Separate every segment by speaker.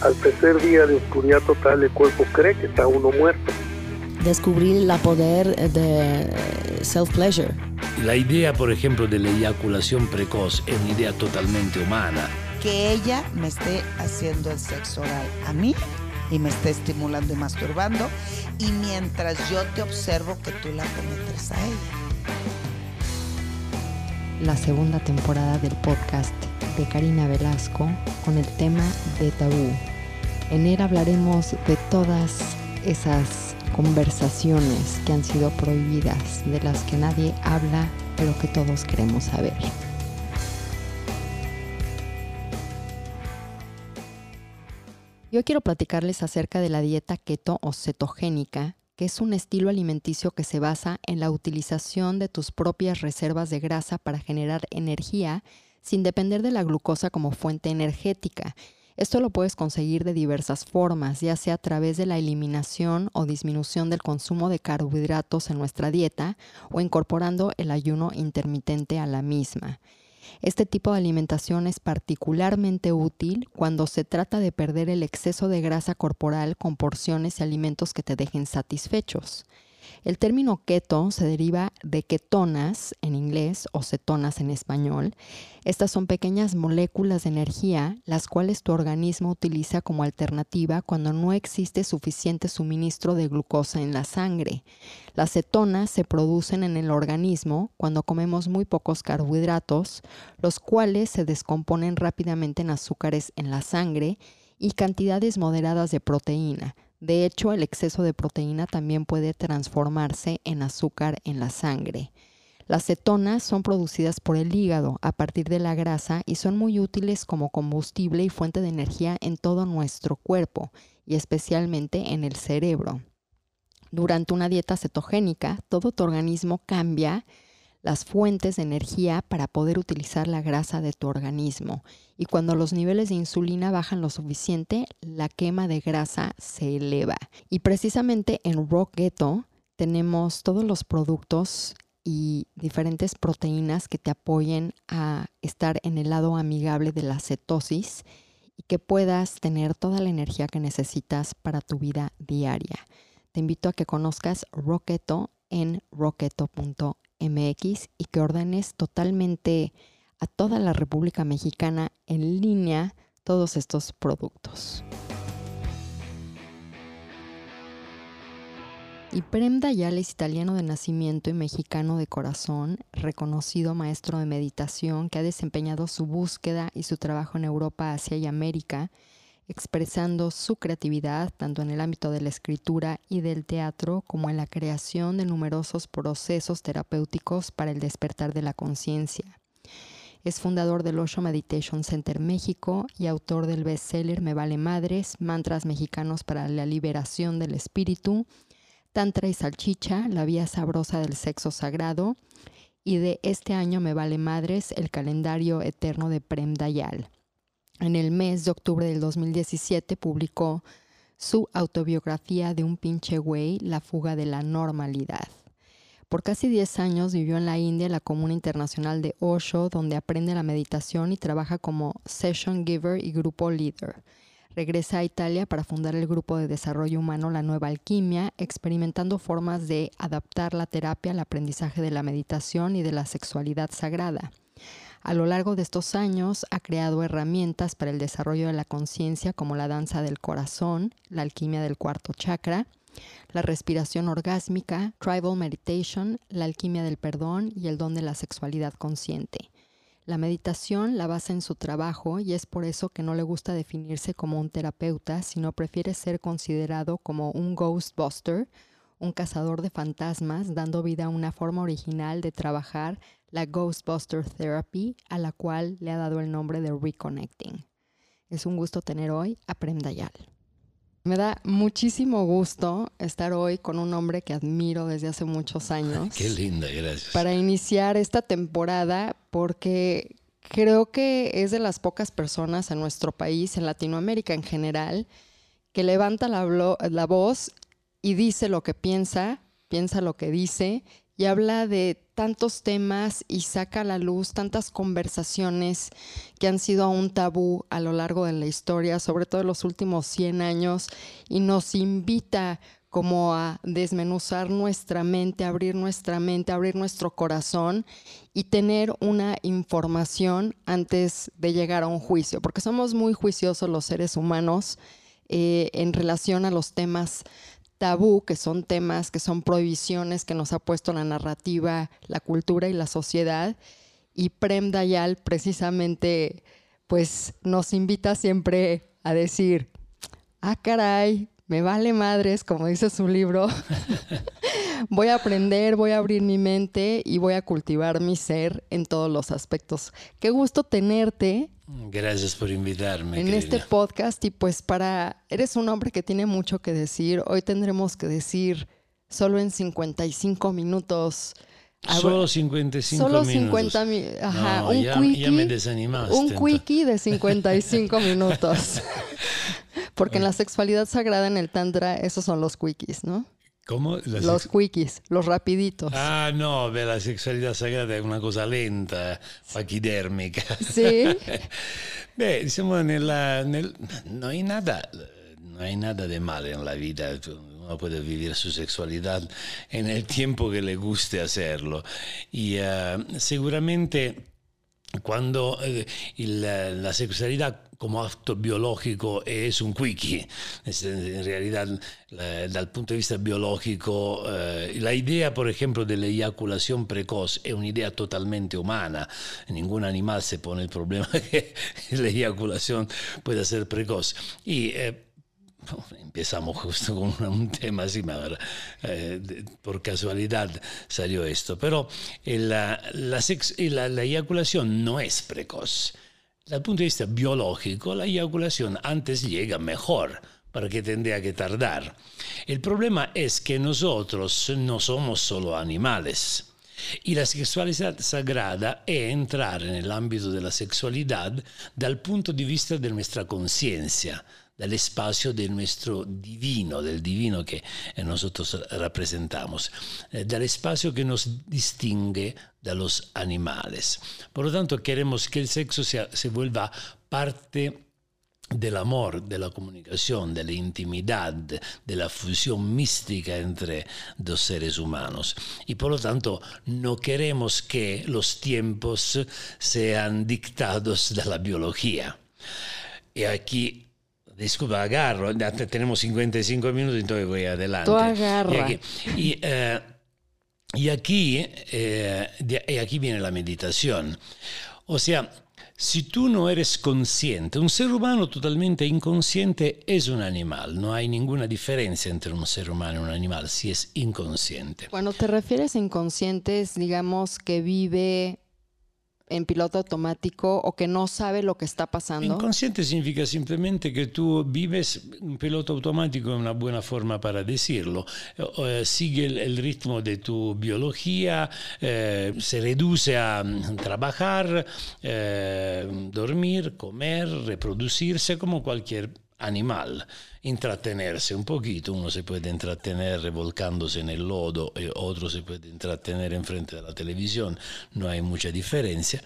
Speaker 1: al tercer día de oscuridad total el cuerpo cree que está uno muerto.
Speaker 2: Descubrir la poder de self-pleasure.
Speaker 3: La idea, por ejemplo, de la eyaculación precoz es una idea totalmente humana.
Speaker 4: Que ella me esté haciendo el sexo oral a mí y me esté estimulando y masturbando y mientras yo te observo que tú la penetres a ella.
Speaker 5: La segunda temporada del podcast de Karina Velasco con el tema de tabú. En él hablaremos de todas esas conversaciones que han sido prohibidas, de las que nadie habla, pero que todos queremos saber. Yo quiero platicarles acerca de la dieta keto o cetogénica, que es un estilo alimenticio que se basa en la utilización de tus propias reservas de grasa para generar energía sin depender de la glucosa como fuente energética. Esto lo puedes conseguir de diversas formas, ya sea a través de la eliminación o disminución del consumo de carbohidratos en nuestra dieta o incorporando el ayuno intermitente a la misma. Este tipo de alimentación es particularmente útil cuando se trata de perder el exceso de grasa corporal con porciones y alimentos que te dejen satisfechos. El término keto se deriva de ketonas en inglés o cetonas en español. Estas son pequeñas moléculas de energía las cuales tu organismo utiliza como alternativa cuando no existe suficiente suministro de glucosa en la sangre. Las cetonas se producen en el organismo cuando comemos muy pocos carbohidratos, los cuales se descomponen rápidamente en azúcares en la sangre y cantidades moderadas de proteína de hecho, el exceso de proteína también puede transformarse en azúcar en la sangre. Las cetonas son producidas por el hígado a partir de la grasa y son muy útiles como combustible y fuente de energía en todo nuestro cuerpo y especialmente en el cerebro. Durante una dieta cetogénica, todo tu organismo cambia las fuentes de energía para poder utilizar la grasa de tu organismo. Y cuando los niveles de insulina bajan lo suficiente, la quema de grasa se eleva. Y precisamente en Rock tenemos todos los productos y diferentes proteínas que te apoyen a estar en el lado amigable de la cetosis y que puedas tener toda la energía que necesitas para tu vida diaria. Te invito a que conozcas Rocketo en rocketo.com MX y que ordenes totalmente a toda la República Mexicana en línea todos estos productos. Y Prem Dayal es italiano de nacimiento y mexicano de corazón, reconocido maestro de meditación que ha desempeñado su búsqueda y su trabajo en Europa, Asia y América expresando su creatividad tanto en el ámbito de la escritura y del teatro como en la creación de numerosos procesos terapéuticos para el despertar de la conciencia. Es fundador del Osho Meditation Center México y autor del bestseller Me Vale Madres, Mantras Mexicanos para la Liberación del Espíritu, Tantra y Salchicha, La Vía Sabrosa del Sexo Sagrado, y de este año Me Vale Madres, El Calendario Eterno de Prem Dayal en el mes de octubre del 2017 publicó su autobiografía de un pinche güey, La fuga de la normalidad. Por casi 10 años vivió en la India, la Comuna Internacional de Osho, donde aprende la meditación y trabaja como session giver y grupo leader. Regresa a Italia para fundar el grupo de desarrollo humano La Nueva Alquimia, experimentando formas de adaptar la terapia al aprendizaje de la meditación y de la sexualidad sagrada. A lo largo de estos años ha creado herramientas para el desarrollo de la conciencia como la danza del corazón, la alquimia del cuarto chakra, la respiración orgásmica, tribal meditation, la alquimia del perdón y el don de la sexualidad consciente. La meditación la basa en su trabajo y es por eso que no le gusta definirse como un terapeuta, sino prefiere ser considerado como un ghostbuster, un cazador de fantasmas, dando vida a una forma original de trabajar la Ghostbuster Therapy, a la cual le ha dado el nombre de Reconnecting. Es un gusto tener hoy a Prem Dayal. Me da muchísimo gusto estar hoy con un hombre que admiro desde hace muchos años.
Speaker 3: Qué linda, gracias.
Speaker 5: Para iniciar esta temporada, porque creo que es de las pocas personas en nuestro país, en Latinoamérica en general, que levanta la, la voz y dice lo que piensa, piensa lo que dice y habla de tantos temas y saca a la luz tantas conversaciones que han sido un tabú a lo largo de la historia, sobre todo en los últimos 100 años, y nos invita como a desmenuzar nuestra mente, abrir nuestra mente, abrir nuestro corazón y tener una información antes de llegar a un juicio, porque somos muy juiciosos los seres humanos eh, en relación a los temas tabú, que son temas, que son prohibiciones que nos ha puesto la narrativa, la cultura y la sociedad. Y Prem Dayal precisamente pues nos invita siempre a decir, ah caray, me vale madres, como dice su libro. voy a aprender, voy a abrir mi mente y voy a cultivar mi ser en todos los aspectos. Qué gusto tenerte
Speaker 3: Gracias por invitarme.
Speaker 5: En este podcast y pues para, eres un hombre que tiene mucho que decir. Hoy tendremos que decir solo en 55 minutos.
Speaker 3: Solo 55
Speaker 5: solo
Speaker 3: minutos.
Speaker 5: 50 ajá,
Speaker 3: no,
Speaker 5: un
Speaker 3: ya,
Speaker 5: quickie,
Speaker 3: ya me desanimaste.
Speaker 5: Un quickie de 55 minutos. Porque en la sexualidad sagrada, en el tantra, esos son los quickies, ¿no?
Speaker 3: ¿Cómo?
Speaker 5: los quickies, los rapiditos.
Speaker 3: Ah, no, la sexualidad sagrada es una cosa lenta, paquidermica.
Speaker 5: Sí.
Speaker 3: Beh, diciamo, nella, nel, no hay nada, no hay nada de mal en la vida. Uno puede vivir su sexualidad en el tiempo que le guste hacerlo. Y uh, seguramente cuando eh, il, la sexualidad como acto biológico es un quickie. En realidad, desde el punto de vista biológico, eh, la idea, por ejemplo, de la eyaculación precoz es una idea totalmente humana. Ningún animal se pone el problema que la eyaculación pueda ser precoz. Y eh, empezamos justo con un tema así, eh, por casualidad salió esto. Pero la, la, la, la eyaculación no es precoz. Desde el punto de vista biológico, la eyaculación antes llega mejor, para que tendría que tardar. El problema es que nosotros no somos solo animales. Y la sexualidad sagrada es entrar en el ámbito de la sexualidad dal punto de vista de nuestra conciencia, del espacio de nuestro divino, del divino que nosotros representamos, eh, del espacio que nos distingue de los animales. Por lo tanto, queremos que el sexo sea, se vuelva parte del amor, de la comunicación, de la intimidad, de la fusión mística entre dos seres humanos. Y por lo tanto no queremos que los tiempos sean dictados de la biología. Y aquí Disculpa, agarro, tenemos 55 minutos, entonces voy adelante.
Speaker 5: Tú agarra.
Speaker 3: Y aquí, y, eh, y aquí, eh, de, y aquí viene la meditación. O sea, si tú no eres consciente, un ser humano totalmente inconsciente es un animal. No hay ninguna diferencia entre un ser humano y un animal si es inconsciente.
Speaker 5: Cuando te refieres a inconscientes, digamos que vive en piloto automático o que no sabe lo que está pasando?
Speaker 3: Inconsciente significa simplemente que tú vives un piloto automático, es una buena forma para decirlo. Eh, sigue el, el, ritmo de tu biología, eh, se reduce a mm, trabajar, eh, dormir, comer, reproducirse como cualquier animal, intrattenerse un poquito, uno se puede entretener revolcándose en el lodo y otro se puede entretener enfrente de la televisión, no hay mucha diferencia.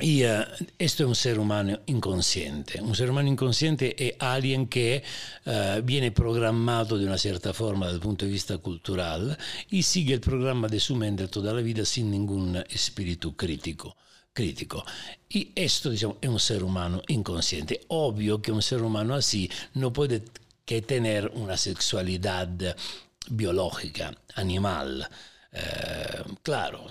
Speaker 3: Y uh, esto es un ser humano inconsciente. Un ser humano inconsciente es alguien que uh, viene programado de una cierta forma el punto de vista cultural y sigue el programa de su mente toda la vida sin ningún espíritu crítico crítico. Y esto digamos, es un ser humano inconsciente. Obvio que un ser humano así no puede que tener una sexualidad biológica, animal. Eh, claro,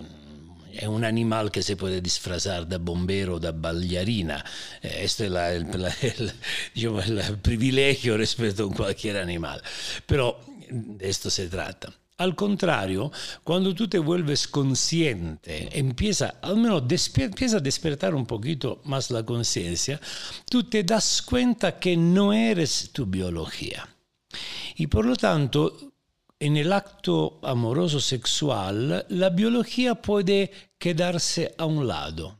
Speaker 3: è un animal che si può disfrazare da bombero, da ballerina. Eh, questo è la, la, il, diciamo, il privilegio rispetto a qualche animale. Però di questo si tratta. Al contrario, cuando tú te vuelves consciente, empieza, al menos empieza a despertar un poquito más la conciencia, tú te das cuenta que no eres tu biología. Y por lo tanto, en el acto amoroso sexual, la biología puede quedarse a un lado.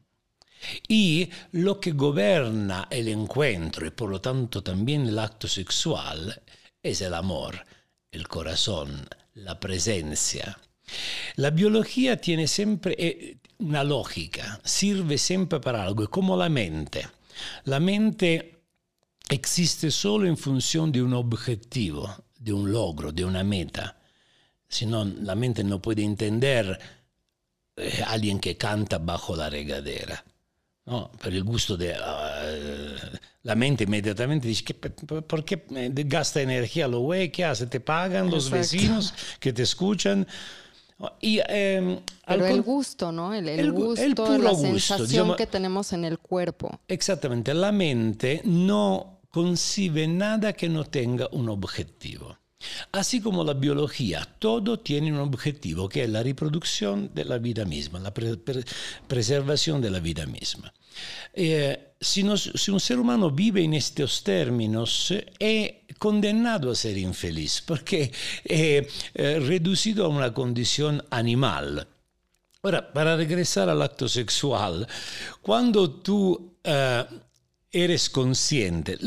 Speaker 3: Y lo que gobierna el encuentro y por lo tanto también el acto sexual es el amor, el corazón, la presencia. La biología tiene siempre eh, una lógica, sirve siempre para algo, es como la mente. La mente existe solo en función de un objetivo, de un logro, de una meta. Si no, la mente no puede entender eh, a alguien que canta bajo la regadera. No, per il gusto de uh, la mente inmediatamente dice que por qué gasta energía lo güey que hace te pagan los
Speaker 5: Exacto.
Speaker 3: vecinos que te escuchan y eh,
Speaker 5: Pero el gusto, ¿no? El, el
Speaker 3: el gu-
Speaker 5: gusto,
Speaker 3: el puro
Speaker 5: la
Speaker 3: gusto,
Speaker 5: sensación
Speaker 3: diciamo-
Speaker 5: que tenemos en el cuerpo.
Speaker 3: Exactamente, la mente no concibe nada que no tenga un objetivo. Así como la biología, todo tiene un objetivo que es la reproducción de la vida misma, la pre- preservación de la vida misma. Eh, si un ser humano vive en estos términos, es condenado a ser infeliz porque es eh, reducido a una condición animal. Ahora, para regresar al acto sexual, cuando tú eh, eres consciente,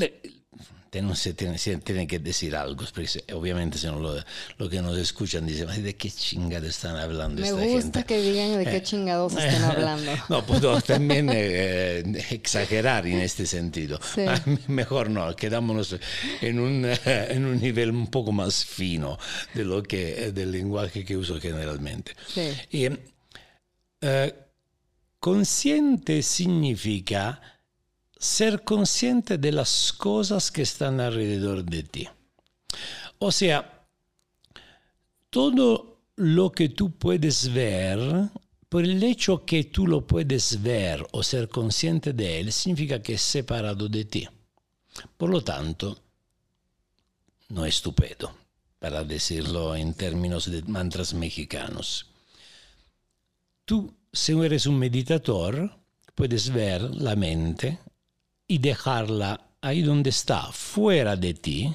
Speaker 3: no se tiene, que decir algo, porque se- obviamente si no lo, lo que nos escuchan dicen, "Ay, ¿de qué chingada están hablando
Speaker 5: Me
Speaker 3: esta
Speaker 5: gusta
Speaker 3: gente?
Speaker 5: que digan de qué
Speaker 3: Eh,
Speaker 5: chingados estén hablando.
Speaker 3: No, puedo también eh, exagerar en este sentido.
Speaker 5: Sí.
Speaker 3: Mejor no, quedámonos en un, en un nivel un poco más fino de lo que, del lenguaje que uso generalmente.
Speaker 5: Sí.
Speaker 3: Y, eh, consciente significa ser consciente de las cosas que están alrededor de ti. O sea, todo lo que tú puedes ver, por el hecho que tú lo puedes ver o ser consciente de él, significa que es separado de ti. Por lo tanto, no es tu pedo, para decirlo en términos de mantras mexicanos. Tú, si eres un meditador, puedes ver la mente y dejarla ahí donde está, fuera de ti.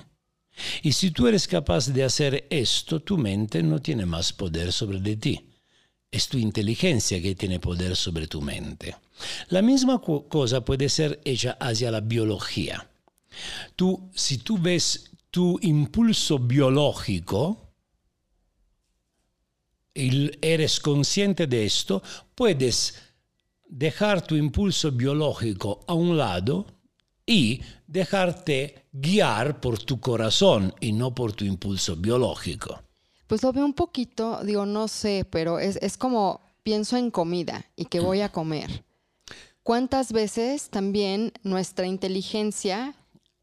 Speaker 3: Y si tú eres capaz de hacer esto, tu mente no tiene más poder sobre de ti. Es tu inteligencia que tiene poder sobre tu mente. La misma co- cosa puede ser hecha hacia la biología. Tú, si tú ves tu impulso biológico, eres consciente de esto, puedes dejar tu impulso biológico a un lado y dejarte guiar por tu corazón y no por tu impulso biológico.
Speaker 5: Pues lo veo un poquito, digo, no sé, pero es, es como pienso en comida y que voy a comer. ¿Cuántas veces también nuestra inteligencia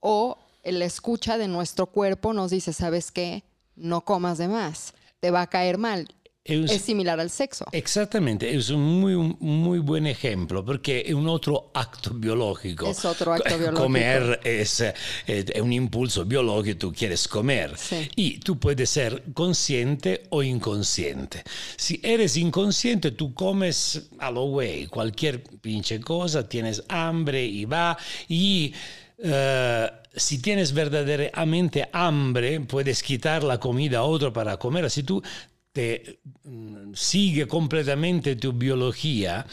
Speaker 5: o la escucha de nuestro cuerpo nos dice, sabes qué, no comas de más, te va a caer mal?
Speaker 3: Es-
Speaker 5: Es similar al sexo.
Speaker 3: Exactamente, es un muy, muy buen ejemplo porque es un otro acto biológico.
Speaker 5: Es otro acto biológico.
Speaker 3: Comer es, eh, es un impulso biológico, tú quieres comer.
Speaker 5: Sí.
Speaker 3: Y tú puedes ser consciente o inconsciente. Si eres inconsciente, tú comes a lo güey, cualquier pinche cosa, tienes hambre y va. Y eh, si tienes verdaderamente hambre, puedes quitar la comida a otro para comer. Si tú te mm, sigue completamente tu biología,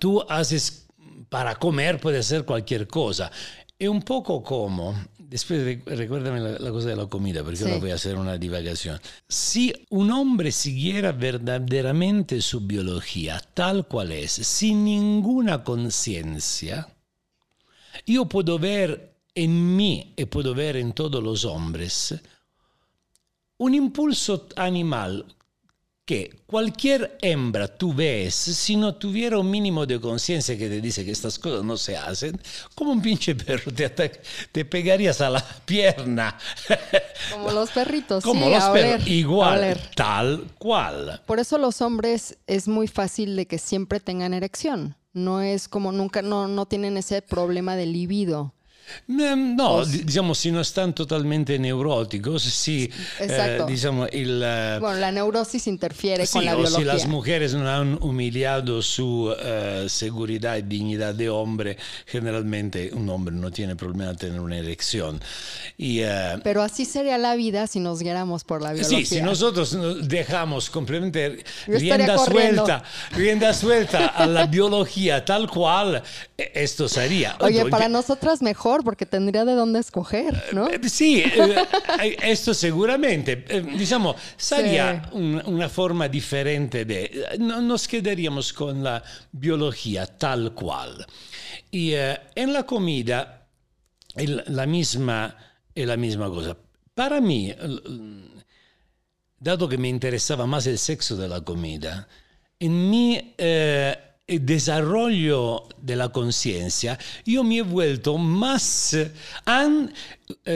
Speaker 3: tú haces para comer puede ser cualquier cosa. Es un poco como, después re- recuérdame la, la cosa de la comida, porque
Speaker 5: Sí.
Speaker 3: ahora voy a hacer una divagación. Si un hombre siguiera verdaderamente su biología tal cual es, sin ninguna conciencia, yo puedo ver en mí y puedo ver en todos los hombres un impulso animal que cualquier hembra tú ves, si no tuviera un mínimo de conciencia que te dice que estas cosas no se hacen, como un pinche perro te, te pegarías a la pierna.
Speaker 5: Como los perritos,
Speaker 3: como
Speaker 5: sí,
Speaker 3: los
Speaker 5: a
Speaker 3: perros, igual, tal cual.
Speaker 5: Por eso los hombres es muy fácil de que siempre tengan erección. No es como nunca, no, no tienen ese problema de libido.
Speaker 3: Mm, No, di- diciamo, si no están totalmente neuróticos, sí, eh, diciamo, il, eh,
Speaker 5: Bueno, la neurosis interfiere
Speaker 3: Sí,
Speaker 5: con la
Speaker 3: o si
Speaker 5: biología.
Speaker 3: las mujeres no han humillado su eh, seguridad y dignidad de hombre, generalmente un hombre no tiene problema tener una erección. Y, eh,
Speaker 5: Pero así sería la vida si nos guiáramos por la biología.
Speaker 3: Sí, si nosotros nos dejamos completamente rienda
Speaker 5: corriendo.
Speaker 3: suelta, rienda suelta a la biología tal cual, eh, esto sería.
Speaker 5: Oye,
Speaker 3: Otro,
Speaker 5: para nosotras mejor mejor porque tendría de dónde escoger, ¿no?
Speaker 3: Eh, Sì, eh, questo sicuramente. Eh, diciamo, sarebbe un- una forma differente. De, no- nos quedaríamos con la biología tal cual. Y eh, en la comida el- la misma, es la misma cosa. Para mí, dato que me interesaba más el sexo de la comida, en mi eh, desarrollo de la conciencia, yo me he vuelto más, an-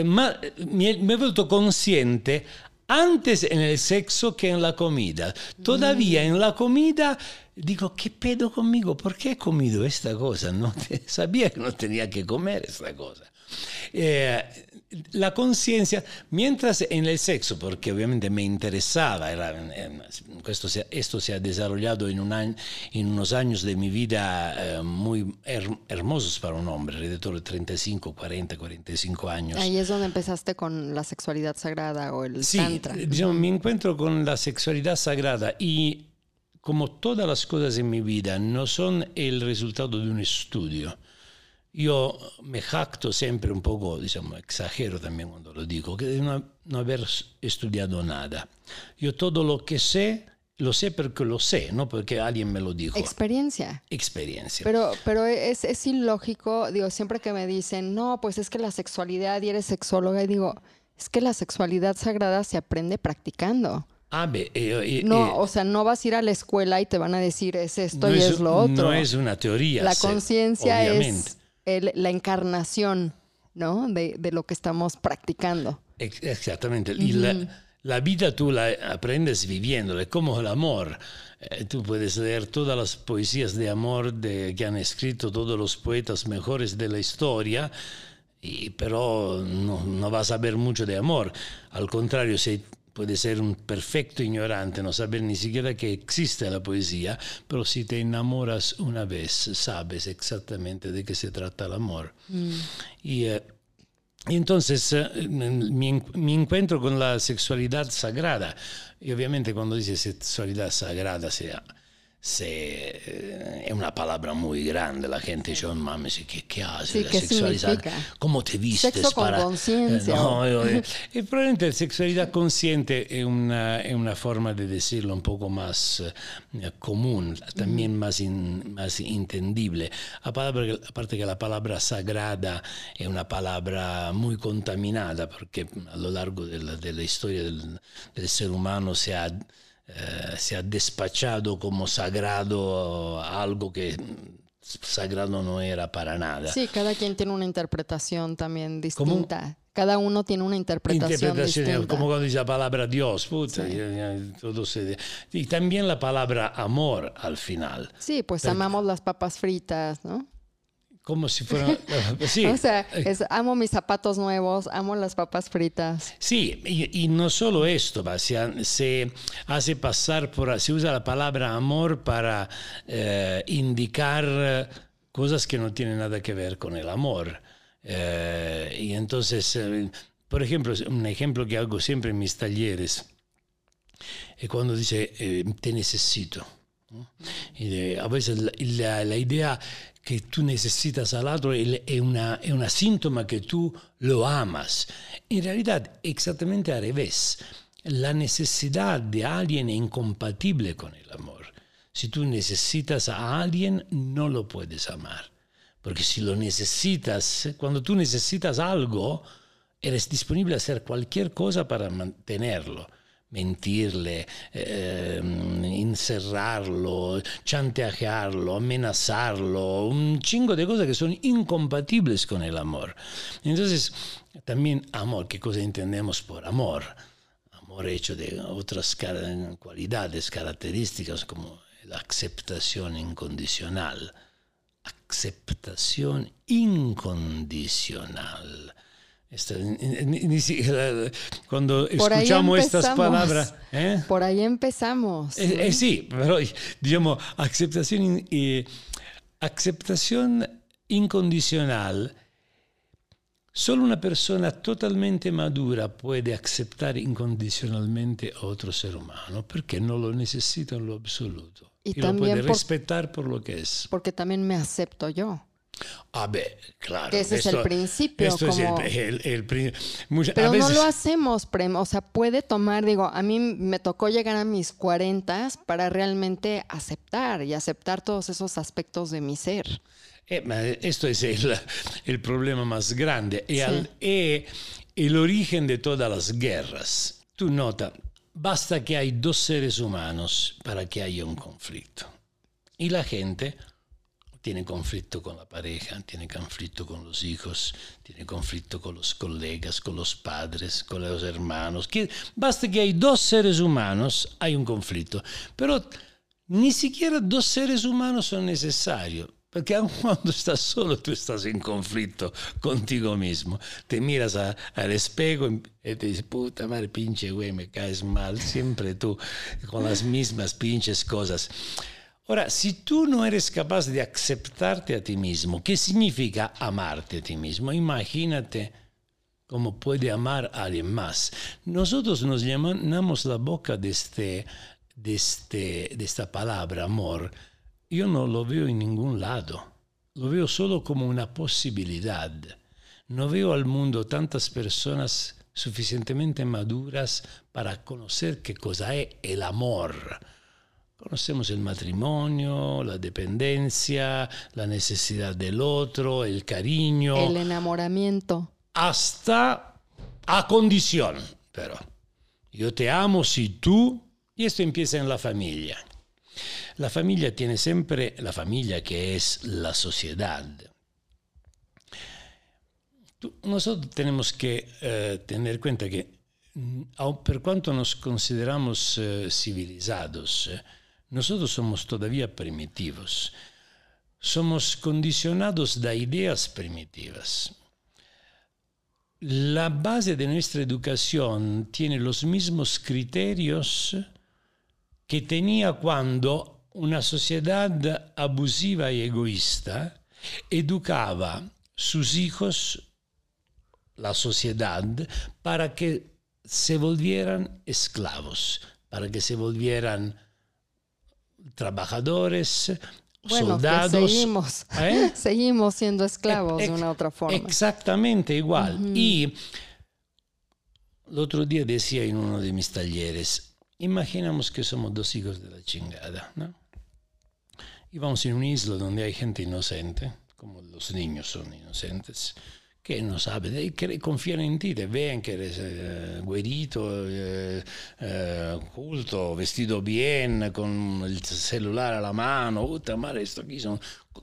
Speaker 3: ma- me, me he vuelto consciente antes en el sexo que en la comida. Todavía en la comida digo, ¿qué pedo conmigo? ¿Por qué he comido esta cosa? No te- sabía que no tenía que comer esta cosa. Eh, la conciencia, mientras en el sexo, porque obviamente me interesaba, era, eh, esto, se, esto se ha desarrollado en, un año, en unos años de mi vida eh, muy her- hermosos para un hombre, alrededor de 35, 40, 45 años.
Speaker 5: Ahí es donde empezaste con la sexualidad sagrada o el
Speaker 3: Sí,
Speaker 5: tantra.
Speaker 3: diciamo, mi encuentro con la sexualidad sagrada y como todas las cosas en mi vida no son el resultado de un estudio. Yo me jacto siempre un poco, diciamo, exagero también cuando lo digo, que de no, no haber estudiado nada. Yo todo lo que sé, lo sé porque lo sé, no porque alguien me lo dijo.
Speaker 5: Experiencia.
Speaker 3: Experiencia.
Speaker 5: Pero, pero es, es ilógico, digo, siempre que me dicen, no, pues es que la sexualidad y eres sexóloga, y digo, es que la sexualidad sagrada se aprende practicando.
Speaker 3: ah, eh, eh,
Speaker 5: No,
Speaker 3: eh,
Speaker 5: o sea, no vas a ir a la escuela y te van a decir es esto
Speaker 3: no
Speaker 5: y
Speaker 3: es-
Speaker 5: es lo otro.
Speaker 3: No es una teoría.
Speaker 5: la conciencia
Speaker 3: obviamente.
Speaker 5: es el- la encarnación, ¿no? De, de lo que estamos practicando.
Speaker 3: Ex- Exactamente. Y la, la vida tú la aprendes viviéndola, como el amor. Eh, tú puedes leer todas las poesías de amor de, que han escrito todos los poetas mejores de la historia, y, pero no, no vas a ver mucho de amor. Al contrario, si puedes ser un perfecto ignorante, no saber ni siquiera que existe la poesía, pero si te enamoras una vez, sabes exactamente de qué se trata el amor. Y eh, y entonces eh, mi, mi encuentro con la sexualidad sagrada, y obviamente cuando dice sexualidad sagrada se, se, eh, es una palabra muy grande, la gente dice, oh, mames, ¿qué, qué hace
Speaker 5: Sí,
Speaker 3: la
Speaker 5: ¿qué
Speaker 3: sexualidad?
Speaker 5: significa?
Speaker 3: ¿Cómo te vistes
Speaker 5: Sexo con
Speaker 3: para...?
Speaker 5: conciencia,
Speaker 3: Eh, no,
Speaker 5: o-
Speaker 3: yo- eh, y probablemente la sexualidad consciente es una, es una forma de decirlo un poco más eh, común, también más, in- más entendible. Aparte que, aparte que la palabra sagrada es una palabra muy contaminada, porque a lo largo de la, de la historia del, del ser humano se ha, eh, se ha despachado como sagrado algo que sagrado no era para nada.
Speaker 5: Sí, cada quien tiene una interpretación también
Speaker 3: ¿Cómo?
Speaker 5: distinta. Cada uno tiene una interpretación,
Speaker 3: interpretaciones,
Speaker 5: distinta.
Speaker 3: como cuando dice la palabra Dios, puta, y todo se- y también la palabra amor al final,
Speaker 5: Sí, pues amamos las papas fritas, ¿no?
Speaker 3: Como si fuera... sí,
Speaker 5: O sea, es amo mis zapatos nuevos, amo las papas fritas.
Speaker 3: Sí, y, y no solo esto, se, ha- se hace pasar por, se usa la palabra amor para eh, indicar eh, cosas que no tienen nada que ver con el amor. Eh, y entonces, eh, por ejemplo, un ejemplo que hago siempre en mis talleres es cuando dice eh, te necesito. ¿no? Y de- a veces la, la- la idea que tú necesitas al otro es una, es una síntoma que tú lo amas. En realidad, exactamente al revés. La necesidad de alguien es incompatible con el amor. Si tú necesitas a alguien, no lo puedes amar. Porque si lo necesitas, cuando tú necesitas algo, eres disponible a hacer cualquier cosa para mantenerlo. Mentirle, eh, encerrarlo, chantajearlo, amenazarlo, un chingo de cosas que son incompatibles con el amor. Entonces, también amor, ¿qué cosa entendemos por amor? Amor hecho de otras cualidades, características como la aceptación incondicional aceptación incondicional. Esta- ni- ni- cuando
Speaker 5: Por
Speaker 3: escuchamos estas palabras, ¿eh?
Speaker 5: Por ahí empezamos.
Speaker 3: Eh, eh, sí, pero digamos, aceptación, aceptación incondicional, solo una persona totalmente madura puede aceptar incondicionalmente a otro ser humano, porque no lo necesita en lo absoluto.
Speaker 5: Y
Speaker 3: Y, lo
Speaker 5: también
Speaker 3: puede
Speaker 5: por-
Speaker 3: respetar por lo que es.
Speaker 5: Porque también me acepto yo.
Speaker 3: Ah, beh, claro.
Speaker 5: Que ese es el principio,
Speaker 3: Esto es
Speaker 5: como-
Speaker 3: el, el- el mucha-
Speaker 5: Pero
Speaker 3: a veces,
Speaker 5: no lo hacemos, Prem. O sea, puede tomar, digo, a mí me tocó llegar a mis 40 para realmente aceptar y aceptar todos esos aspectos de mi ser.
Speaker 3: Eh, esto es el, el problema más grande y
Speaker 5: Sí.
Speaker 3: al- es el origen de todas las guerras. Tú nota, basta que hay dos seres humanos para que haya un conflicto. Y la gente tiene conflicto con la pareja, tiene conflicto con los hijos, tiene conflicto con los colegas, con los padres, con los hermanos. Que, basta que hay dos seres humanos, hay un conflicto. Pero ni siquiera dos seres humanos son necesarios. Porque aun cuando estás solo, tú estás en conflicto contigo mismo. Te miras a- al espejo y te dices, puta madre, pinche güey, me caes mal. Siempre tú, con las mismas pinches cosas. Ahora, si tú no eres capaz de aceptarte a ti mismo, ¿qué significa amarte a ti mismo? Imagínate cómo puede amar a alguien más. Nosotros nos llenamos la boca de, este, de, este, de esta palabra, amor. Yo no lo veo en ningún lado. Lo veo solo como una posibilidad. No veo al mundo tantas personas suficientemente maduras para conocer qué cosa es el amor. Conocemos el matrimonio, la dependencia, la necesidad del otro, el cariño,
Speaker 5: El enamoramiento.
Speaker 3: hasta a condición, pero yo te amo si tú, y esto empieza en la familia. La familia tiene siempre, la familia que es la sociedad. Tú- Nosotros tenemos que eh, tener cuenta que, mm, per cuanto nos consideramos eh, civilizados, eh, nosotros somos todavía primitivos. Somos condicionados de ideas primitivas. La base de nuestra educación tiene los mismos criterios que tenía cuando una sociedad abusiva y egoísta educaba sus hijos, la sociedad, para que se volvieran esclavos, para que se volvieran trabajadores,
Speaker 5: Bueno,
Speaker 3: soldados.
Speaker 5: seguimos,
Speaker 3: ¿Eh?
Speaker 5: seguimos siendo esclavos de una otra forma.
Speaker 3: Exactamente igual. Y el otro día decía en uno de mis talleres, imaginamos que somos dos hijos de la chingada, ¿no? Y vamos en una isla donde hay gente inocente, como los niños son inocentes, que no saben, y que confían en ti, te ven que eres eh, güerito, eh, eh, culto, vestido bien, con el celular a la mano, puta madre, esto aquí son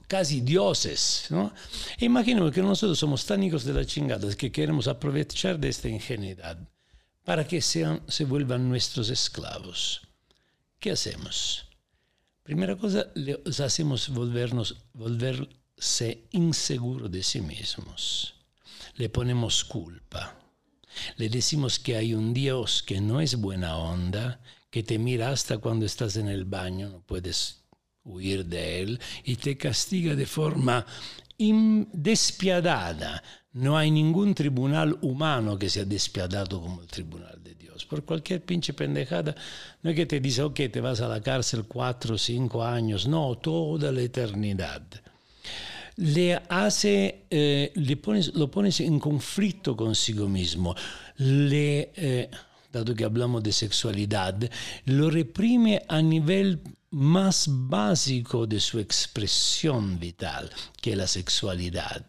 Speaker 3: casi dioses, ¿no? E imaginemos que nosotros somos tan hijos de la chingada que queremos aprovechar de esta ingenuidad para que sean, se vuelvan nuestros esclavos. ¿Qué hacemos? Primera cosa, les hacemos volvernos, volverse inseguros de sí mismos. Le ponemos culpa. Le decimos que hay un Dios que no es buena onda, que te mira hasta cuando estás en el baño, no puedes huir de él, y te castiga de forma despiadada. No hay ningún tribunal humano que sea despiadado como el tribunal de Dios. Por cualquier pinche pendejada, no es que te dice, ok, te vas a la cárcel cuatro cinco años, no, toda la eternidad le hace, eh, le pones, lo pones en conflicto consigo mismo, le, eh, dado que hablamos de sexualidad, lo reprime a nivel más básico de su expresión vital, que es la sexualidad.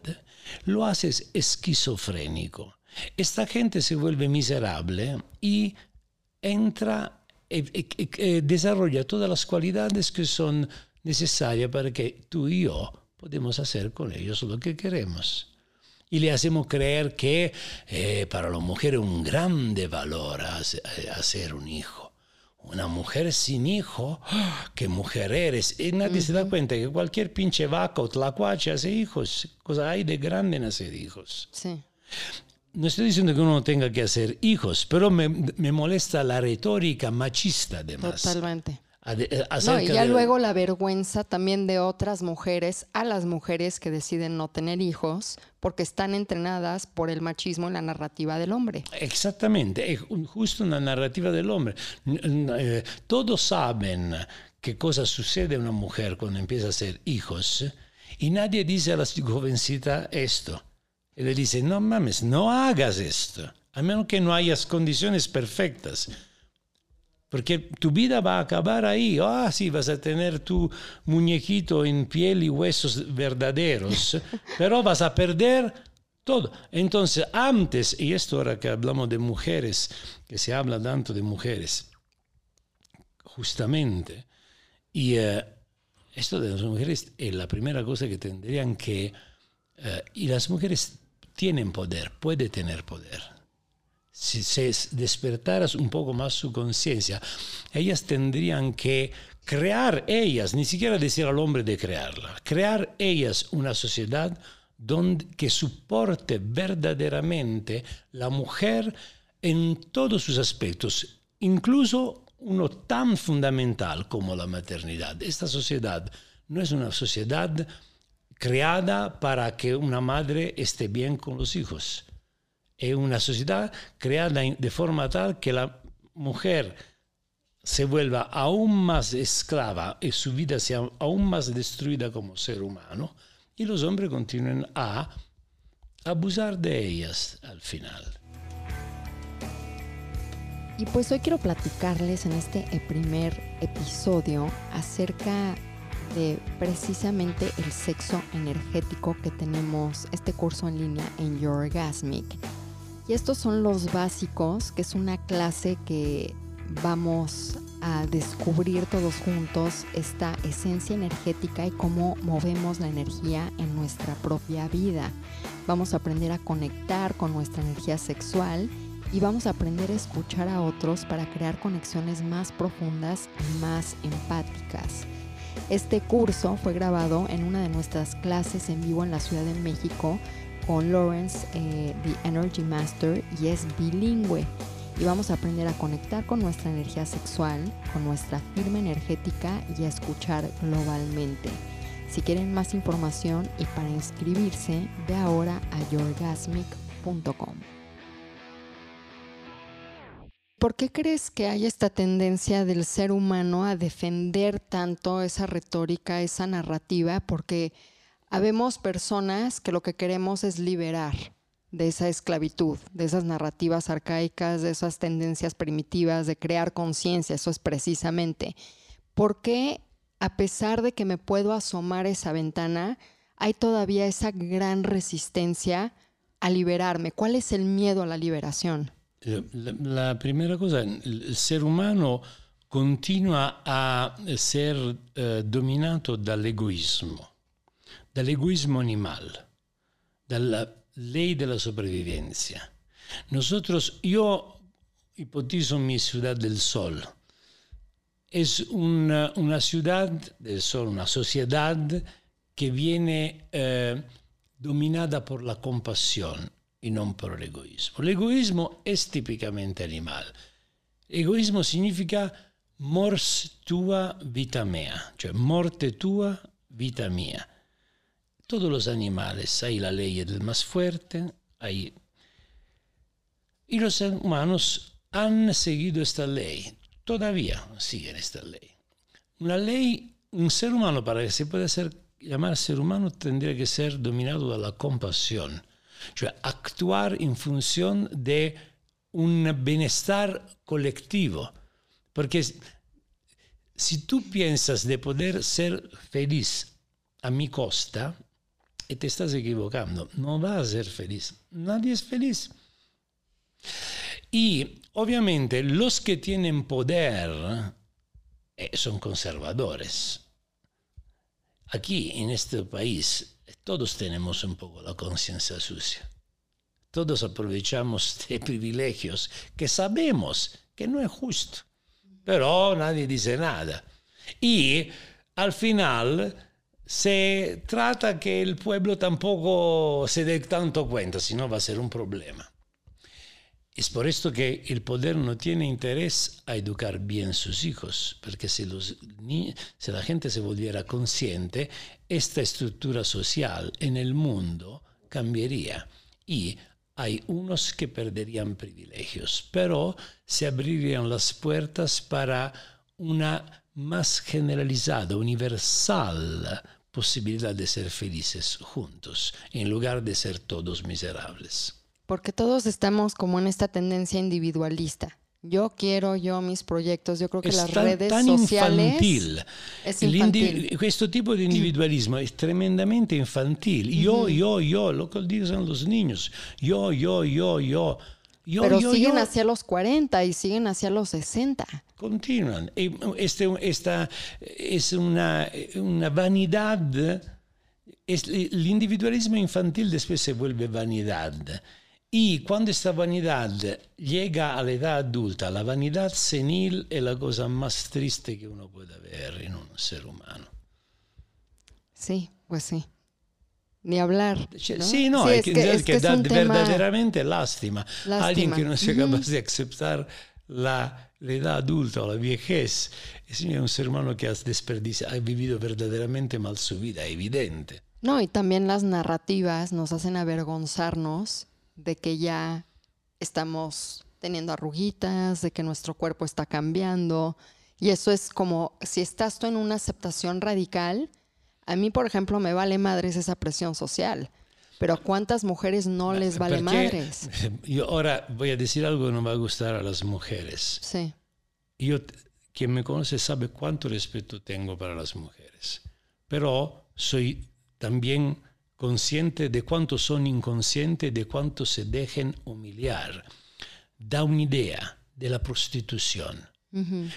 Speaker 3: Lo haces esquizofrénico. Esta gente se vuelve miserable y entra e, e- e- e desarrolla todas las cualidades que son necesarias para que tú y yo podemos hacer con ellos lo que queremos. Y le hacemos creer que eh, para la mujer es un grande valor hace- hacer un hijo. Una mujer sin hijo. ¿qué mujer eres? Y nadie se da cuenta que cualquier pinche vaca o tlacuache hace hijos. Cosa hay de grande en hacer hijos?
Speaker 5: Sí.
Speaker 3: No estoy diciendo que uno no tenga que hacer hijos, pero me, me molesta la retórica machista además.
Speaker 5: Totalmente.
Speaker 3: Eh,
Speaker 5: No, y ya
Speaker 3: de-
Speaker 5: luego la vergüenza también de otras mujeres a las mujeres que deciden no tener hijos porque están entrenadas por el machismo en la narrativa del hombre.
Speaker 3: Exactamente, es justo una narrativa del hombre. Eh, todos saben qué cosa sucede a una mujer cuando empieza a hacer hijos Y nadie dice a la jovencita esto. Y le dice, no mames, no hagas esto, a menos que no hayas condiciones perfectas. Porque tu vida va a acabar ahí. Ah, sí, vas a tener tu muñequito en piel y huesos verdaderos, pero vas a perder todo. Entonces, antes, y esto ahora que hablamos de mujeres, que se habla tanto de mujeres, justamente, y eh, esto de las mujeres es la primera cosa que tendrían que... Eh, y las mujeres tienen poder, puede tener poder si se despertaras un poco más su conciencia, ellas tendrían que crear ellas, ni siquiera decir al hombre de crearla, crear ellas una sociedad donde, que soporte verdaderamente la mujer en todos sus aspectos, incluso uno tan fundamental como la maternidad. Esta sociedad no es una sociedad creada para que una madre esté bien con los hijos es una sociedad creada de forma tal que la mujer se vuelva aún más esclava y su vida sea aún más destruida como ser humano y los hombres continúen a abusar de ellas al final.
Speaker 5: Y pues hoy quiero platicarles en este primer episodio acerca de precisamente el sexo energético que tenemos este curso en línea en Your Orgasmic. Y estos son los básicos, que es una clase que vamos a descubrir todos juntos esta esencia energética y cómo movemos la energía en nuestra propia vida. Vamos a aprender a conectar con nuestra energía sexual y vamos a aprender a escuchar a otros para crear conexiones más profundas y más empáticas. Este curso fue grabado en una de nuestras clases en vivo en la Ciudad de México con Lawrence, eh, The Energy Master, y es bilingüe. Y vamos a aprender a conectar con nuestra energía sexual, con nuestra firma energética y a escuchar globalmente. Si quieren más información y para inscribirse, ve ahora a yourgasmic.com. ¿Por qué crees que hay esta tendencia del ser humano a defender tanto esa retórica, esa narrativa? Porque Habemos personas que lo que queremos es liberar de esa esclavitud, de esas narrativas arcaicas, de esas tendencias primitivas, de crear conciencia, eso es precisamente. ¿Por qué, a pesar de que me puedo asomar esa ventana, hay todavía esa gran resistencia a liberarme? ¿Cuál es el miedo a la liberación?
Speaker 3: La, primera cosa, el ser humano continúa a ser eh, dominado del egoísmo animal, de la ley de la sobrevivencia. Nosotros, yo hipotizo mi ciudad del sol. Es una, ciudad del sol, una sociedad que viene eh, dominada por la compasión y no por el egoísmo. El egoísmo típicamente animal. Egoísmo significa mors tua vita mea, cioè morte tua vita mia todos los animales. Hay la ley del más fuerte, hay... Y los humanos han seguido esta ley, todavía siguen esta ley. Una ley, un ser humano para que se pueda ser, llamar ser humano tendría que ser dominado de la compasión, cioè actuar en función de un bienestar colectivo. Porque si tú piensas de poder ser feliz a mi costa, y te estás equivocando. No vas a ser feliz. Nadie es feliz. Y obviamente los que tienen poder eh, son conservadores. Aquí en este país todos tenemos un poco la conciencia sucia. Todos aprovechamos de privilegios que sabemos que no es justo. Pero nadie dice nada. Y al final se trata que el pueblo tampoco se dé tanto cuenta, si no va a ser un problema. Es por esto que el poder no tiene interés a educar bien sus hijos, porque si, si la gente se volviera consciente, esta estructura social en el mundo cambiaría y hay unos que perderían privilegios, pero se abrirían las puertas para una más generalizada, universal posibilidad de ser felices juntos, en lugar de ser todos miserables.
Speaker 5: Porque todos estamos como en esta tendencia individualista. Yo quiero, yo mis proyectos, yo creo que
Speaker 3: Es
Speaker 5: las
Speaker 3: tan-
Speaker 5: redes
Speaker 3: tan
Speaker 5: sociales
Speaker 3: infantil.
Speaker 5: es infantil.
Speaker 3: questo tipo di individualismo è tremendamente infantile. Yo, yo, yo, lo que dicen los niños. Yo, yo, yo, yo. Yo,
Speaker 5: Pero
Speaker 3: yo,
Speaker 5: siguen
Speaker 3: yo.
Speaker 5: hacia los 40 y siguen hacia los 60.
Speaker 3: Continúan. Este, esta es una, una vanidad. es- el individualismo infantil después se vuelve vanidad. Y cuando esta vanidad llega a la edad adulta, la vanidad senil es la cosa más triste que uno puede ver en un ser humano.
Speaker 5: Sí, pues sí. Ni hablar.
Speaker 3: Cioè,
Speaker 5: ¿no? Sí, que- es que tema-
Speaker 3: verdaderamente lástima.
Speaker 5: Lástima.
Speaker 3: Alguien que no sea capaz de aceptar la, la edad adulta o la viejez es un ser humano que ha desperdiciado, ha vivido verdaderamente mal su vida, evidente.
Speaker 5: No, y también las narrativas nos hacen avergonzarnos de que ya estamos teniendo arruguitas, de que nuestro cuerpo está cambiando. Y eso es como, si estás tú en una aceptación radical, a mí, por ejemplo, me vale madres esa presión social. Pero ¿a cuántas mujeres no les vale madres?
Speaker 3: Yo ahora voy a decir algo que no va a gustar a las mujeres.
Speaker 5: Sí.
Speaker 3: Yo, quien me conoce sabe cuánto respeto tengo para las mujeres, pero soy también consciente de cuánto son inconscientes, de cuánto se dejen humillar. Da una idea de la prostitución,